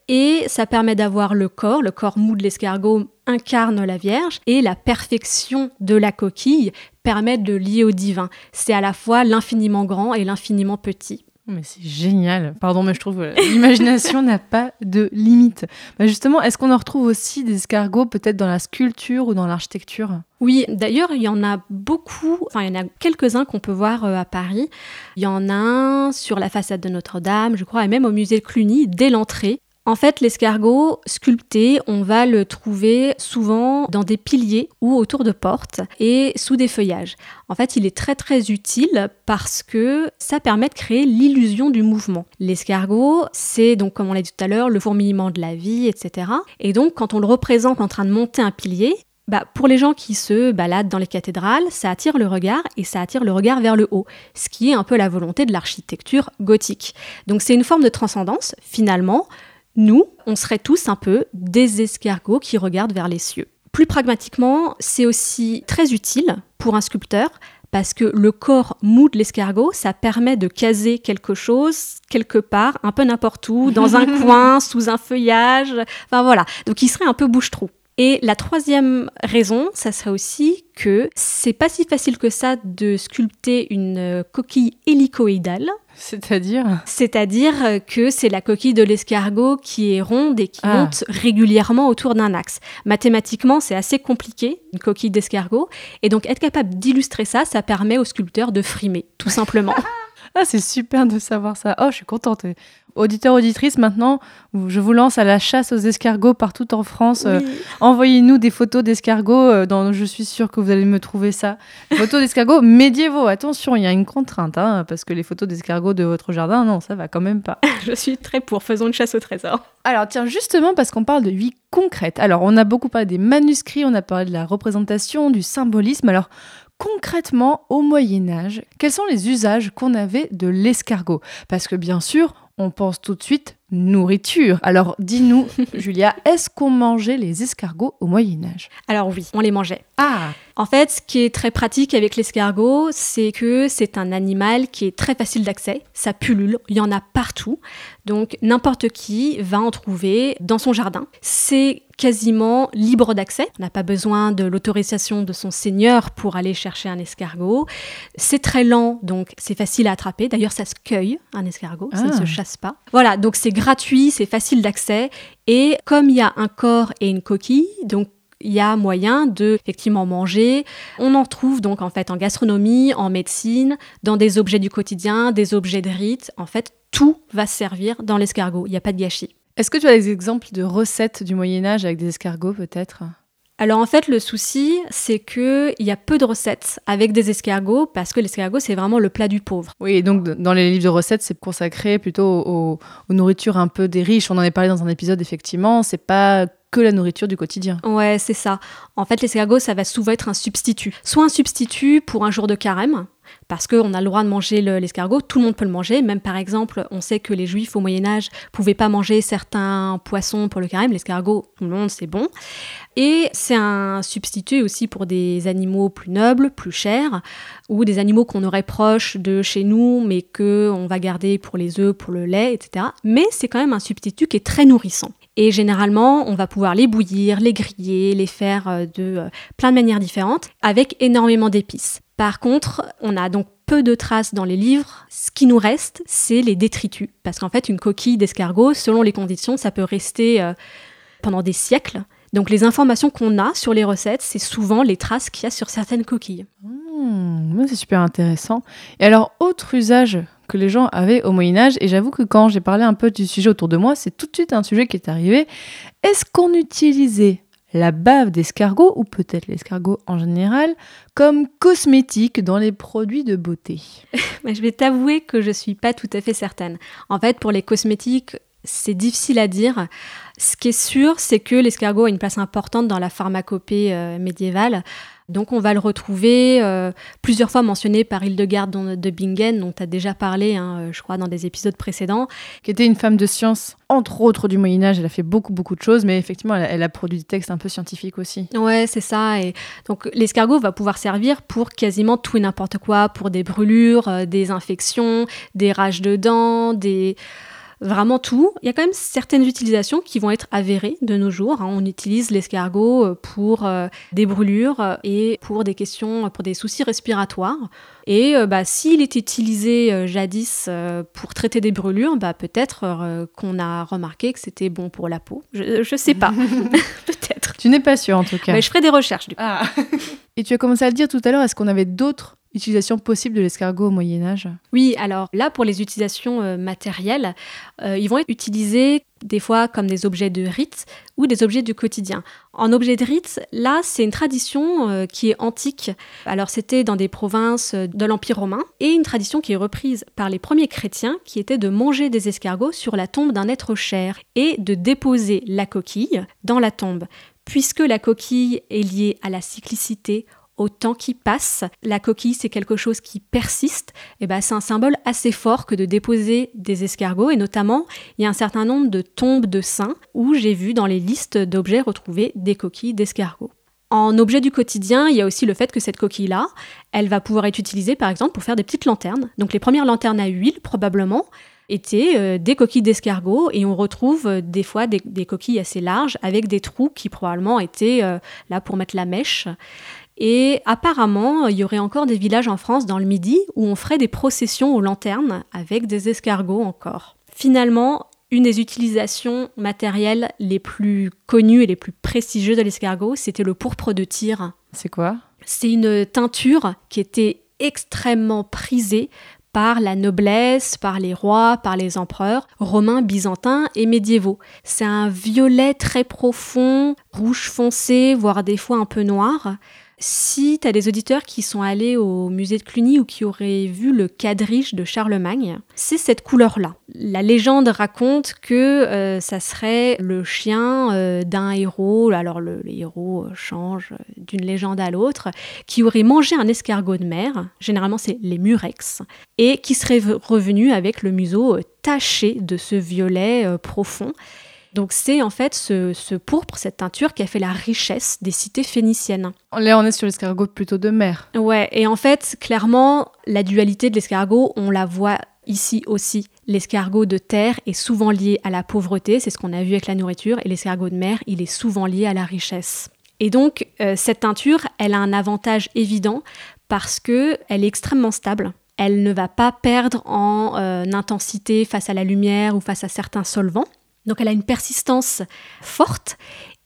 Et ça permet d'avoir le corps, le corps mou de l'escargot incarne la Vierge, et la perfection de la coquille permet de lier au divin. C'est à la fois l'infiniment grand et l'infiniment petit. Mais c'est génial. Pardon, mais je trouve que l'imagination n'a pas de limite. Bah, justement, est-ce qu'on en retrouve aussi des escargots peut-être dans la sculpture ou dans l'architecture? Oui, d'ailleurs, il y en a beaucoup. Enfin, il y en a quelques-uns qu'on peut voir euh, à Paris. Il y en a un sur la façade de Notre-Dame, je crois, et même au musée Cluny, dès l'entrée. En fait, l'escargot sculpté, on va le trouver souvent dans des piliers ou autour de portes et sous des feuillages. En fait, il est très très utile parce que ça permet de créer l'illusion du mouvement. L'escargot, c'est donc, comme on l'a dit tout à l'heure, le fourmillement de la vie, etc. Et donc, quand on le représente en train de monter un pilier, bah, pour les gens qui se baladent dans les cathédrales, ça attire le regard et ça attire le regard vers le haut, ce qui est un peu la volonté de l'architecture gothique. Donc c'est une forme de transcendance, finalement, nous, on serait tous un peu des escargots qui regardent vers les cieux. Plus pragmatiquement, c'est aussi très utile pour un sculpteur parce que le corps mou de l'escargot, ça permet de caser quelque chose quelque part, un peu n'importe où, dans un coin, sous un feuillage. Enfin voilà. Donc il serait un peu bouche-trou. Et la troisième raison, ça serait aussi que c'est pas si facile que ça de sculpter une euh, coquille hélicoïdale. C'est-à-dire? C'est-à-dire que c'est la coquille de l'escargot qui est ronde et qui Ah. monte régulièrement autour d'un axe. Mathématiquement, c'est assez compliqué, une coquille d'escargot. Et donc, être capable d'illustrer ça, ça permet au sculpteur de frimer, tout simplement. Ah, c'est super de savoir ça. Oh, je suis contente. Auditeurs, auditrices, maintenant, je vous lance à la chasse aux escargots partout en France. Euh, Envoyez-nous des photos d'escargots. euh, dans, je suis sûre que vous allez me trouver ça. Photos d'escargots médiévaux. Attention, il y a une contrainte, hein, parce que les photos d'escargots de votre jardin, non, ça va quand même pas. Je suis très pour, faisons une chasse au trésor. Alors tiens, justement parce qu'on parle de vie concrète. Alors on a beaucoup parlé des manuscrits, on a parlé de la représentation, du symbolisme. Alors concrètement, au Moyen Âge, quels sont les usages qu'on avait de l'escargot? Parce que bien sûr, on pense tout de suite nourriture. Alors dis-nous, Julia, est-ce qu'on mangeait les escargots au Moyen Âge? Alors oui, on les mangeait. Ah En fait, ce qui est très pratique avec l'escargot, c'est que c'est un animal qui est très facile d'accès. Ça pullule, il y en a partout. Donc n'importe qui va en trouver dans son jardin. C'est quasiment libre d'accès. On n'a pas besoin de l'autorisation de son seigneur pour aller chercher un escargot. C'est très lent, donc c'est facile à attraper. D'ailleurs, ça se cueille, un escargot, ça ne Ah. se chasse pas. Voilà, donc c'est gratuit, c'est facile d'accès. Et comme il y a un corps et une coquille, donc il y a moyen de effectivement manger. On en trouve donc en fait en gastronomie, en médecine, dans des objets du quotidien, des objets de rite. En fait, tout va servir dans l'escargot. Il n'y a pas de gâchis. Est-ce que tu as des exemples de recettes du Moyen Âge avec des escargots peut-être? Alors en fait, le souci, c'est que il y a peu de recettes avec des escargots parce que l'escargot, c'est vraiment le plat du pauvre. Oui, et donc dans les livres de recettes, c'est consacré plutôt aux, aux nourritures un peu des riches. On en avait parlé dans un épisode, effectivement. C'est pas que la nourriture du quotidien. Ouais, c'est ça. En fait, l'escargot, ça va souvent être un substitut. Soit un substitut pour un jour de carême, parce qu'on a le droit de manger le- l'escargot, tout le monde peut le manger. Même par exemple, on sait que les juifs au Moyen-Âge pouvaient pas manger certains poissons pour le carême. L'escargot, tout le monde, c'est bon. Et c'est un substitut aussi pour des animaux plus nobles, plus chers, ou des animaux qu'on aurait proches de chez nous, mais que on va garder pour les œufs, pour le lait, etc. Mais c'est quand même un substitut qui est très nourrissant. Et généralement, on va pouvoir les bouillir, les griller, les faire euh, de euh, plein de manières différentes, avec énormément d'épices. Par contre, on a donc peu de traces dans les livres. Ce qui nous reste, c'est les détritus. Parce qu'en fait, une coquille d'escargot, selon les conditions, ça peut rester euh, pendant des siècles. Donc les informations qu'on a sur les recettes, c'est souvent les traces qu'il y a sur certaines coquilles. Hmm, c'est super intéressant. Et alors, autre usage que les gens avaient au Moyen Âge, et j'avoue que quand j'ai parlé un peu du sujet autour de moi, c'est tout de suite un sujet qui est arrivé. Est-ce qu'on utilisait la bave d'escargot, ou peut-être l'escargot en général, comme cosmétique dans les produits de beauté? Mais je vais t'avouer que je suis pas tout à fait certaine. En fait, pour les cosmétiques, c'est difficile à dire. Ce qui est sûr, c'est que l'escargot a une place importante dans la pharmacopée euh, médiévale. Donc on va le retrouver euh, plusieurs fois mentionné par Hildegarde de Bingen, dont tu as déjà parlé, hein, euh, je crois, dans des épisodes précédents. Qui était une femme de science, entre autres du Moyen Âge. Elle a fait beaucoup, beaucoup de choses, mais effectivement, elle a, elle a produit des textes un peu scientifiques aussi. Ouais, c'est ça. Et donc l'escargot va pouvoir servir pour quasiment tout et n'importe quoi, pour des brûlures, euh, des infections, des rages de dents, des vraiment tout. Il y a quand même certaines utilisations qui vont être avérées de nos jours. hein. On utilise l'escargot euh, pour euh, des brûlures euh, et pour des questions, pour des soucis respiratoires. Et bah, s'il était utilisé jadis pour traiter des brûlures, bah, peut-être qu'on a remarqué que c'était bon pour la peau. Je, je sais pas. peut-être. Tu n'es pas sûre en tout cas. Mais je ferai des recherches du coup. Ah. Et tu as commencé à le dire tout à l'heure, est-ce qu'on avait d'autres utilisations possibles de l'escargot au Moyen Âge Oui, alors là, pour les utilisations euh, matérielles, euh, ils vont être utilisés des fois comme des objets de rite ou des objets du quotidien. En objet de rite, là, c'est une tradition euh, qui est antique. Alors, c'était dans des provinces de l'Empire romain et une tradition qui est reprise par les premiers chrétiens qui était de manger des escargots sur la tombe d'un être cher et de déposer la coquille dans la tombe. Puisque la coquille est liée à la cyclicité, au temps qui passe, la coquille c'est quelque chose qui persiste, et ben c'est un symbole assez fort que de déposer des escargots et notamment il y a un certain nombre de tombes de saints où j'ai vu dans les listes d'objets retrouvés des coquilles d'escargots. En objet du quotidien, il y a aussi le fait que cette coquille-là, elle va pouvoir être utilisée par exemple pour faire des petites lanternes. Donc les premières lanternes à huile, probablement, étaient euh, des coquilles d'escargot et on retrouve euh, des fois des, coquilles assez larges avec des trous qui probablement étaient euh, là pour mettre la mèche. Et apparemment, il y aurait encore des villages en France dans le Midi où on ferait des processions aux lanternes avec des escargots encore. Finalement, une des utilisations matérielles les plus connues et les plus prestigieuses de l'escargot, c'était le pourpre de tir. C'est quoi? C'est une teinture qui était extrêmement prisée par la noblesse, par les rois, par les empereurs romains, byzantins et médiévaux. C'est un violet très profond, rouge foncé, voire des fois un peu noir, si tu as des auditeurs qui sont allés au musée de Cluny ou qui auraient vu le quadrige de Charlemagne, c'est cette couleur-là. La légende raconte que euh, ça serait le chien euh, d'un héros, alors le, héros euh, changent d'une légende à l'autre, qui aurait mangé un escargot de mer, généralement c'est les murex, et qui serait revenu avec le museau taché de ce violet profond. Donc c'est en fait ce, pourpre, cette teinture qui a fait la richesse des cités phéniciennes. Là, on est sur l'escargot plutôt de mer. Ouais, et en fait, clairement, la dualité de l'escargot, on la voit ici aussi. L'escargot de terre est souvent lié à la pauvreté, c'est ce qu'on a vu avec la nourriture, et l'escargot de mer, il est souvent lié à la richesse. Et donc, euh, cette teinture, elle a un avantage évident parce que elle est extrêmement stable. Elle ne va pas perdre en euh, intensité face à la lumière ou face à certains solvants. Donc elle a une persistance forte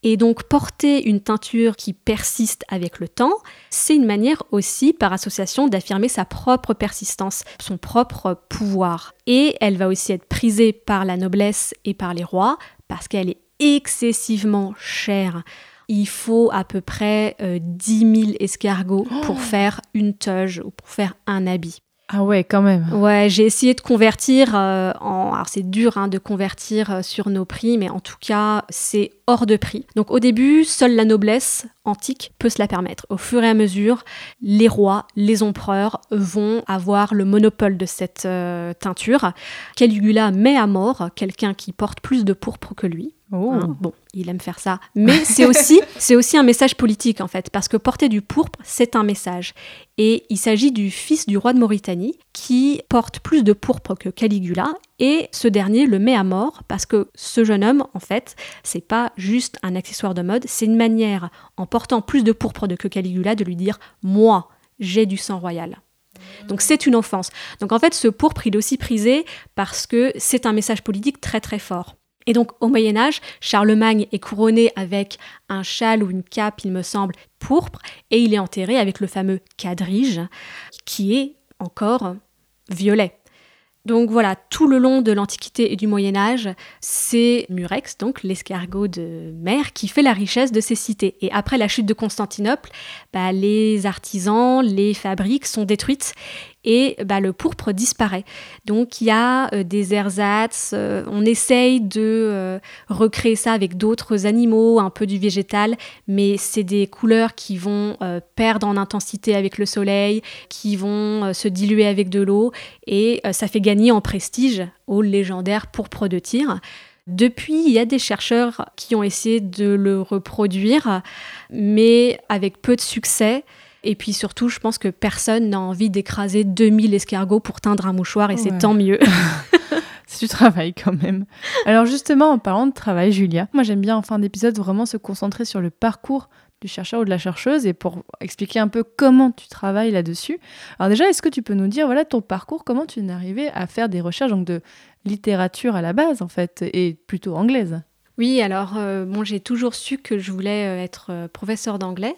et donc porter une teinture qui persiste avec le temps, c'est une manière aussi par association d'affirmer sa propre persistance, son propre pouvoir. Et elle va aussi être prisée par la noblesse et par les rois parce qu'elle est excessivement chère. Il faut à peu près 10 euh, 000 escargots pour oh faire une toge ou pour faire un habit. Ah ouais, quand même. Ouais, j'ai essayé de convertir euh, en. Alors c'est dur hein, de convertir euh, sur nos prix, mais en tout cas, c'est hors de prix. Donc au début, seule la noblesse antique peut se la permettre. Au fur et à mesure, les rois, les empereurs vont avoir le monopole de cette euh, teinture. Caligula met à mort quelqu'un qui porte plus de pourpre que lui. Oh. Hein, bon, il aime faire ça. Mais c'est aussi, c'est aussi un message politique, en fait, parce que porter du pourpre, c'est un message. Et il s'agit du fils du roi de Mauritanie, qui porte plus de pourpre que Caligula, et ce dernier le met à mort, parce que ce jeune homme, en fait, c'est pas juste un accessoire de mode, c'est une manière, en portant plus de pourpre que Caligula, de lui dire Moi, j'ai du sang royal. Donc c'est une offense. Donc en fait, ce pourpre, il est aussi prisé parce que c'est un message politique très très fort. Et donc au Moyen Âge, Charlemagne est couronné avec un châle ou une cape, il me semble, pourpre, et il est enterré avec le fameux quadrige, qui est encore violet. Donc voilà, tout le long de l'Antiquité et du Moyen Âge, c'est Murex, donc l'escargot de mer, qui fait la richesse de ces cités. Et après la chute de Constantinople, bah, les artisans, les fabriques sont détruites et bah, le pourpre disparaît. Donc il y a euh, des ersatz, euh, on essaye de euh, recréer ça avec d'autres animaux, un peu du végétal, mais c'est des couleurs qui vont perdre en intensité avec le soleil, qui vont se diluer avec de l'eau, et ça fait gagner en prestige au légendaire pourpre de tir. Depuis, il y a des chercheurs qui ont essayé de le reproduire, mais avec peu de succès. Et puis surtout, je pense que personne n'a envie d'écraser 2000 escargots pour teindre un mouchoir et c'est tant mieux. c'est du travail quand même. Alors justement, en parlant de travail, Julia, moi j'aime bien en fin d'épisode vraiment se concentrer sur le parcours du chercheur ou de la chercheuse et pour expliquer un peu comment tu travailles là-dessus. Alors déjà, est-ce que tu peux nous dire, voilà, ton parcours, comment tu es arrivé à faire des recherches donc de littérature à la base en fait, et plutôt anglaise? Oui, alors euh, bon, j'ai toujours su que je voulais euh, être euh, professeur d'anglais.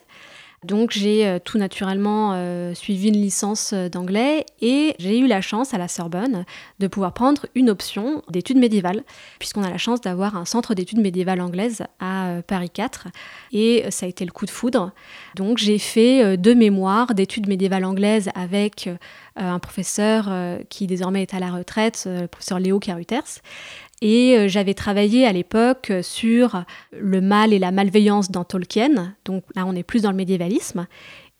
Donc j'ai euh, tout naturellement euh, suivi une licence euh, d'anglais et j'ai eu la chance à la Sorbonne de pouvoir prendre une option d'études médiévales, puisqu'on a la chance d'avoir un centre d'études médiévales anglaises à Paris 4 et ça a été le coup de foudre. Donc j'ai fait deux mémoires d'études médiévales anglaises avec un professeur qui désormais est à la retraite, le professeur Léo Caruters, et euh, j'avais travaillé à l'époque sur le mal et la malveillance dans Tolkien, donc là on est plus dans le médiévalisme,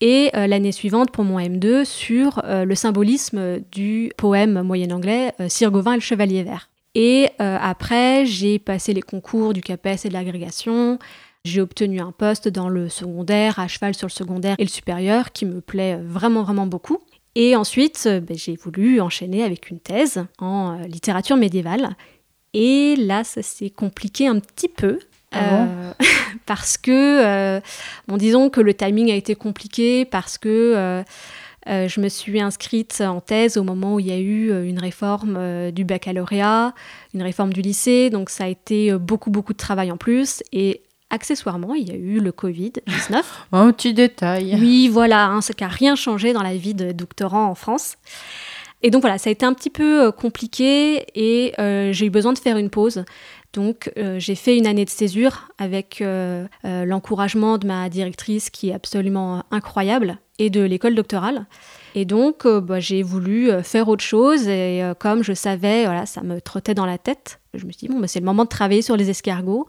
et euh, l'année suivante pour mon M2 sur euh, le symbolisme du poème moyen anglais Sir Gauvin et le Chevalier Vert. Et après, j'ai passé les concours du CAPES et de l'agrégation. J'ai obtenu un poste dans le secondaire, à cheval sur le secondaire et le supérieur, qui me plaît vraiment, vraiment beaucoup. Et ensuite, ben, j'ai voulu enchaîner avec une thèse en littérature médiévale. Et là, ça s'est compliqué un petit peu. Ah parce que, bon, disons que le timing a été compliqué parce que euh, je me suis inscrite en thèse au moment où il y a eu euh, une réforme euh, du baccalauréat, une réforme du lycée, donc ça a été beaucoup beaucoup de travail en plus et accessoirement, il y a eu le Covid-19. Un petit détail. Oui, voilà, hein, ce qui n'a rien changé dans la vie de doctorant en France. Et donc voilà, ça a été un petit peu compliqué et j'ai eu besoin de faire une pause. Donc j'ai fait une année de césure avec l'encouragement de ma directrice qui est absolument incroyable et de l'école doctorale. Et donc, euh, bah, j'ai voulu euh, faire autre chose. Et euh, comme je savais, voilà, ça me trottait dans la tête, je me suis dit, bon, bah, c'est le moment de travailler sur les escargots.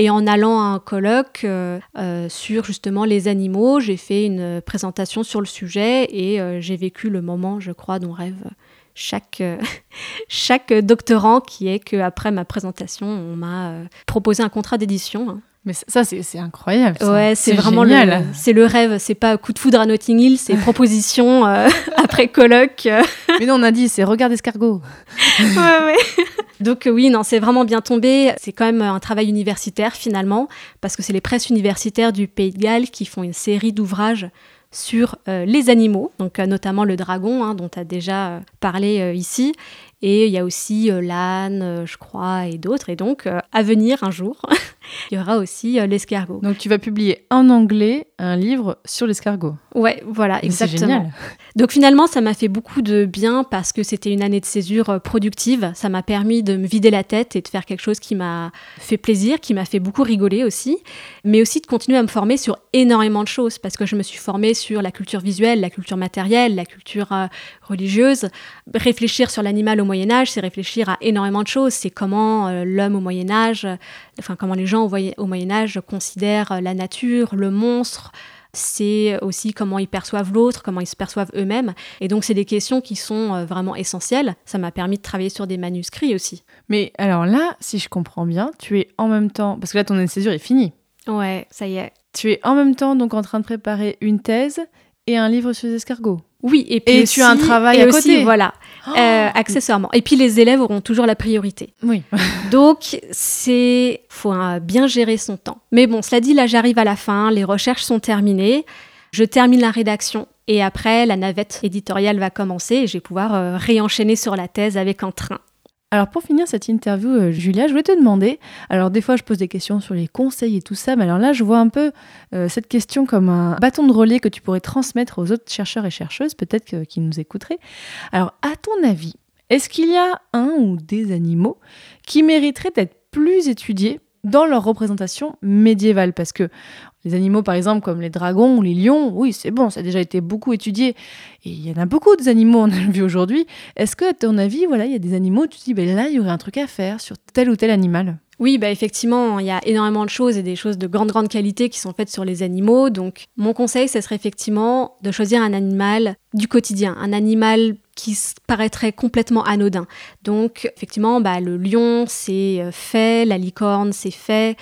Et en allant à un colloque sur justement les animaux, j'ai fait une présentation sur le sujet et j'ai vécu le moment, je crois, dont rêve chaque, chaque doctorant, qui est qu'après ma présentation, on m'a proposé un contrat d'édition. Hein. Mais ça, c'est incroyable. Ouais, c'est vraiment le, c'est le rêve. C'est pas coup de foudre à Notting Hill, c'est proposition euh, après colloque. Mais non, on a dit, c'est regard d'escargot. ouais, ouais. Donc euh, oui, non, c'est vraiment bien tombé. C'est quand même un travail universitaire finalement, parce que c'est les presses universitaires du Pays de Galles qui font une série d'ouvrages sur euh, les animaux, donc notamment le dragon, hein, dont tu as déjà parlé ici. Et il y a aussi l'âne, je crois, et d'autres. Et donc, à venir un jour, il y aura aussi euh, l'escargot. Donc tu vas publier en anglais un livre sur l'escargot. Ouais, voilà, exactement. Génial. Donc finalement, ça m'a fait beaucoup de bien parce que c'était une année de césure euh, productive. Ça m'a permis de me vider la tête et de faire quelque chose qui m'a fait plaisir, qui m'a fait beaucoup rigoler aussi, mais aussi de continuer à me former sur énormément de choses parce que je me suis formée sur la culture visuelle, la culture matérielle, la culture euh, religieuse. Réfléchir sur l'animal au Moyen Âge, c'est réfléchir à énormément de choses. C'est comment l'homme au Moyen Âge, enfin comment les gens au Moyen Âge considèrent euh, la nature, le monstre, c'est aussi comment ils perçoivent l'autre, comment ils se perçoivent eux-mêmes. Et donc, c'est des questions qui sont euh, vraiment essentielles. Ça m'a permis de travailler sur des manuscrits aussi. Mais alors là, si je comprends bien, tu es en même temps, parce que là, ton année de césure est finie. Ouais, ça y est. Tu es en même temps donc en train de préparer une thèse et un livre sur les escargots. Oui, et puis tu as un travail à côté. voilà, oh euh, accessoirement. Et puis les élèves auront toujours la priorité. Oui. Donc c'est faut bien gérer son temps. Mais bon, cela dit, là j'arrive à la fin, les recherches sont terminées, je termine la rédaction et après la navette éditoriale va commencer et je vais pouvoir euh, réenchaîner sur la thèse avec un train. Alors pour finir cette interview, euh, Julia, je voulais te demander, alors des fois je pose des questions sur les conseils et tout ça, mais alors là je vois un peu euh, cette question comme un bâton de relais que tu pourrais transmettre aux autres chercheurs et chercheuses, peut-être qui nous écouteraient. Alors à ton avis, est-ce qu'il y a un ou des animaux qui mériteraient d'être plus étudiés dans leur représentation médiévale Parce que les animaux, par exemple, comme les dragons les lions, oui, c'est bon, ça a déjà été beaucoup étudié. Et il y en a beaucoup d'animaux, on a vu aujourd'hui. Est-ce que, à ton avis, voilà, il y a des animaux, tu te dis, ben là, il y aurait un truc à faire sur tel ou tel animal? Oui, bah effectivement, il y a énormément de choses et des choses de grande, grande qualité qui sont faites sur les animaux. Donc, mon conseil, ce serait effectivement de choisir un animal du quotidien, un animal qui paraîtrait complètement anodin. Donc, effectivement, bah, le lion, c'est euh, fait, la licorne, c'est fait.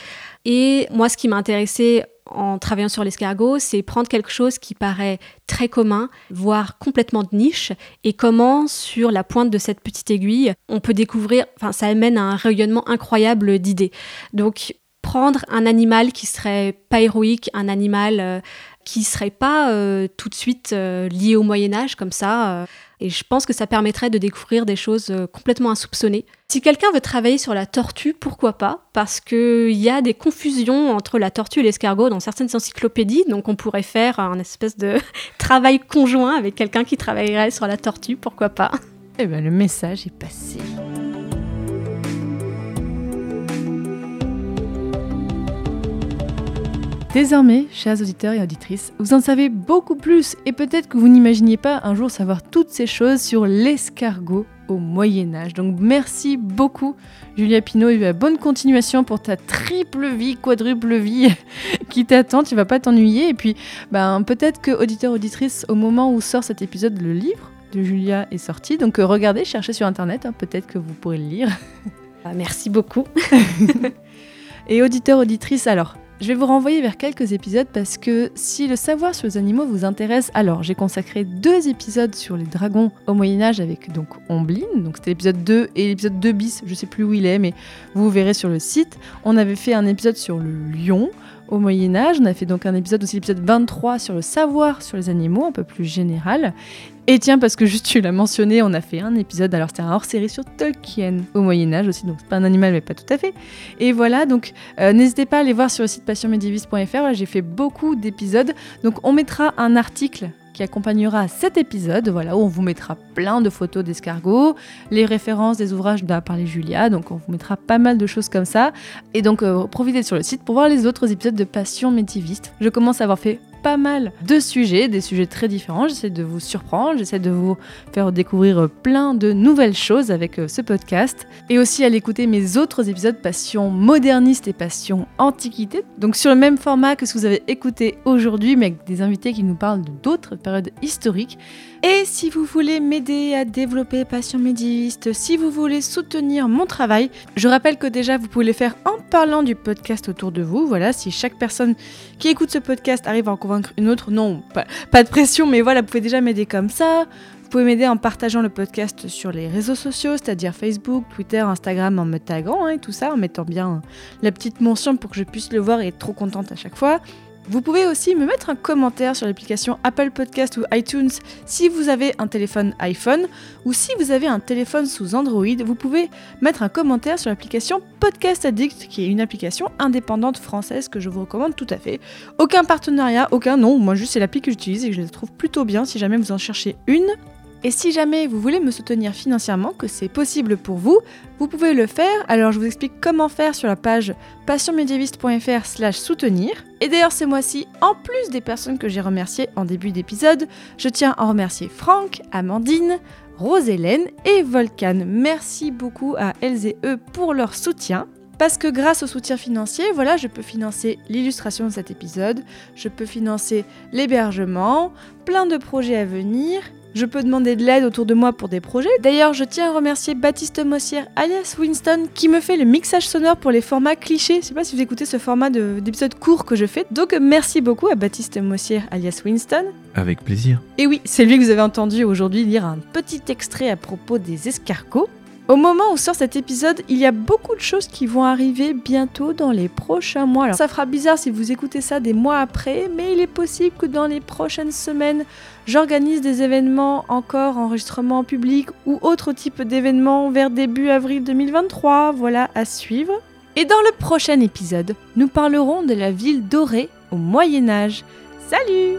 Et moi, ce qui m'a intéressé en travaillant sur l'escargot, c'est prendre quelque chose qui paraît très commun, voire complètement de niche, et comment sur la pointe de cette petite aiguille, on peut découvrir, enfin ça amène à un rayonnement incroyable d'idées. Donc prendre un animal qui serait pas héroïque, un animal euh, qui serait pas euh, tout de suite euh, lié au Moyen Âge comme ça, et je pense que ça permettrait de découvrir des choses euh, complètement insoupçonnées. Si quelqu'un veut travailler sur la tortue, pourquoi pas? Parce qu'il y a des confusions entre la tortue et l'escargot dans certaines encyclopédies, donc on pourrait faire un espèce de travail conjoint avec quelqu'un qui travaillerait sur la tortue, pourquoi pas? Eh bien, le message est passé. Désormais, chers auditeurs et auditrices, vous en savez beaucoup plus et peut-être que vous n'imaginiez pas un jour savoir toutes ces choses sur l'escargot au Moyen Âge. Donc merci beaucoup Julia Pinault et bonne continuation pour ta triple vie, quadruple vie qui t'attend, tu vas pas t'ennuyer et puis ben, peut-être que auditeurs auditrices au moment où sort cet épisode le livre de Julia est sorti. Donc euh, regardez, cherchez sur internet, hein, peut-être que vous pourrez le lire. Merci beaucoup. et auditeurs auditrices alors Je vais vous renvoyer vers quelques épisodes parce que si le savoir sur les animaux vous intéresse, alors j'ai consacré deux épisodes sur les dragons au Moyen Âge avec donc Omblin, donc c'était l'épisode 2 et l'épisode 2 bis, je sais plus où il est, mais vous verrez sur le site. On avait fait un épisode sur le lion au Moyen Âge, on a fait donc un épisode aussi l'épisode 23 sur le savoir sur les animaux, un peu plus général. Et tiens, parce que juste tu l'as mentionné, on a fait un épisode, alors c'était un hors-série sur Tolkien au Moyen-Âge aussi, donc c'est pas un animal, mais pas tout à fait. Et voilà, donc euh, n'hésitez pas à aller voir sur le site passionmédiéviste.fr, j'ai fait beaucoup d'épisodes. Donc on mettra un article accompagnera cet épisode, voilà, où on vous mettra plein de photos d'escargots, les références des ouvrages dont a parlé Julia, donc on vous mettra pas mal de choses comme ça. Et donc euh, profitez sur le site pour voir les autres épisodes de Passion médiéviste. Je commence à avoir fait pas mal de sujets, des sujets très différents. J'essaie de vous surprendre, j'essaie de vous faire découvrir plein de nouvelles choses avec euh, ce podcast. Et aussi à l'écouter mes autres épisodes Passion moderniste et Passion antiquité. Donc sur le même format que ce que vous avez écouté aujourd'hui, mais avec des invités qui nous parlent d'autres périodes historiques. Et si vous voulez m'aider à développer Passion médiéviste, si vous voulez soutenir mon travail, je rappelle que déjà vous pouvez le faire en parlant du podcast autour de vous. Voilà, si chaque personne qui écoute ce podcast arrive à en convaincre une autre, non, pas, pas de pression, mais voilà, vous pouvez déjà m'aider comme ça. Vous pouvez m'aider en partageant le podcast sur les réseaux sociaux, c'est-à-dire Facebook, Twitter, Instagram, en me taguant hein, et tout ça, en mettant bien la petite mention pour que je puisse le voir et être trop contente à chaque fois. Vous pouvez aussi me mettre un commentaire sur l'application Apple Podcast ou iTunes si vous avez un téléphone iPhone ou si vous avez un téléphone sous Android, vous pouvez mettre un commentaire sur l'application Podcast Addict qui est une application indépendante française que je vous recommande tout à fait. Aucun partenariat, aucun non, moi juste c'est l'appli que j'utilise et que je la trouve plutôt bien si jamais vous en cherchez une. Et si jamais vous voulez me soutenir financièrement, que c'est possible pour vous, vous pouvez le faire. Alors je vous explique comment faire sur la page passionmédiéviste.fr slash soutenir. Et d'ailleurs ce mois-ci, en plus des personnes que j'ai remerciées en début d'épisode, je tiens à remercier Franck, Amandine, Rose-Hélène et Volcan. Merci beaucoup à elles et eux pour leur soutien. Parce que grâce au soutien financier, voilà, je peux financer l'illustration de cet épisode, je peux financer l'hébergement, plein de projets à venir, je peux demander de l'aide autour de moi pour des projets. D'ailleurs, je tiens à remercier Baptiste Mossière alias Winston qui me fait le mixage sonore pour les formats clichés. Je sais pas si vous écoutez ce format d'épisode court que je fais. Donc merci beaucoup à Baptiste Mossière alias Winston. Avec plaisir. Et oui, c'est lui que vous avez entendu aujourd'hui lire un petit extrait à propos des escargots. Au moment où sort cet épisode, il y a beaucoup de choses qui vont arriver bientôt dans les prochains mois. Alors ça fera bizarre si vous écoutez ça des mois après, mais il est possible que dans les prochaines semaines, j'organise des événements encore enregistrement public ou autre type d'événements vers début avril 2023. Voilà à suivre. Et dans le prochain épisode, nous parlerons de la ville dorée au Moyen Âge. Salut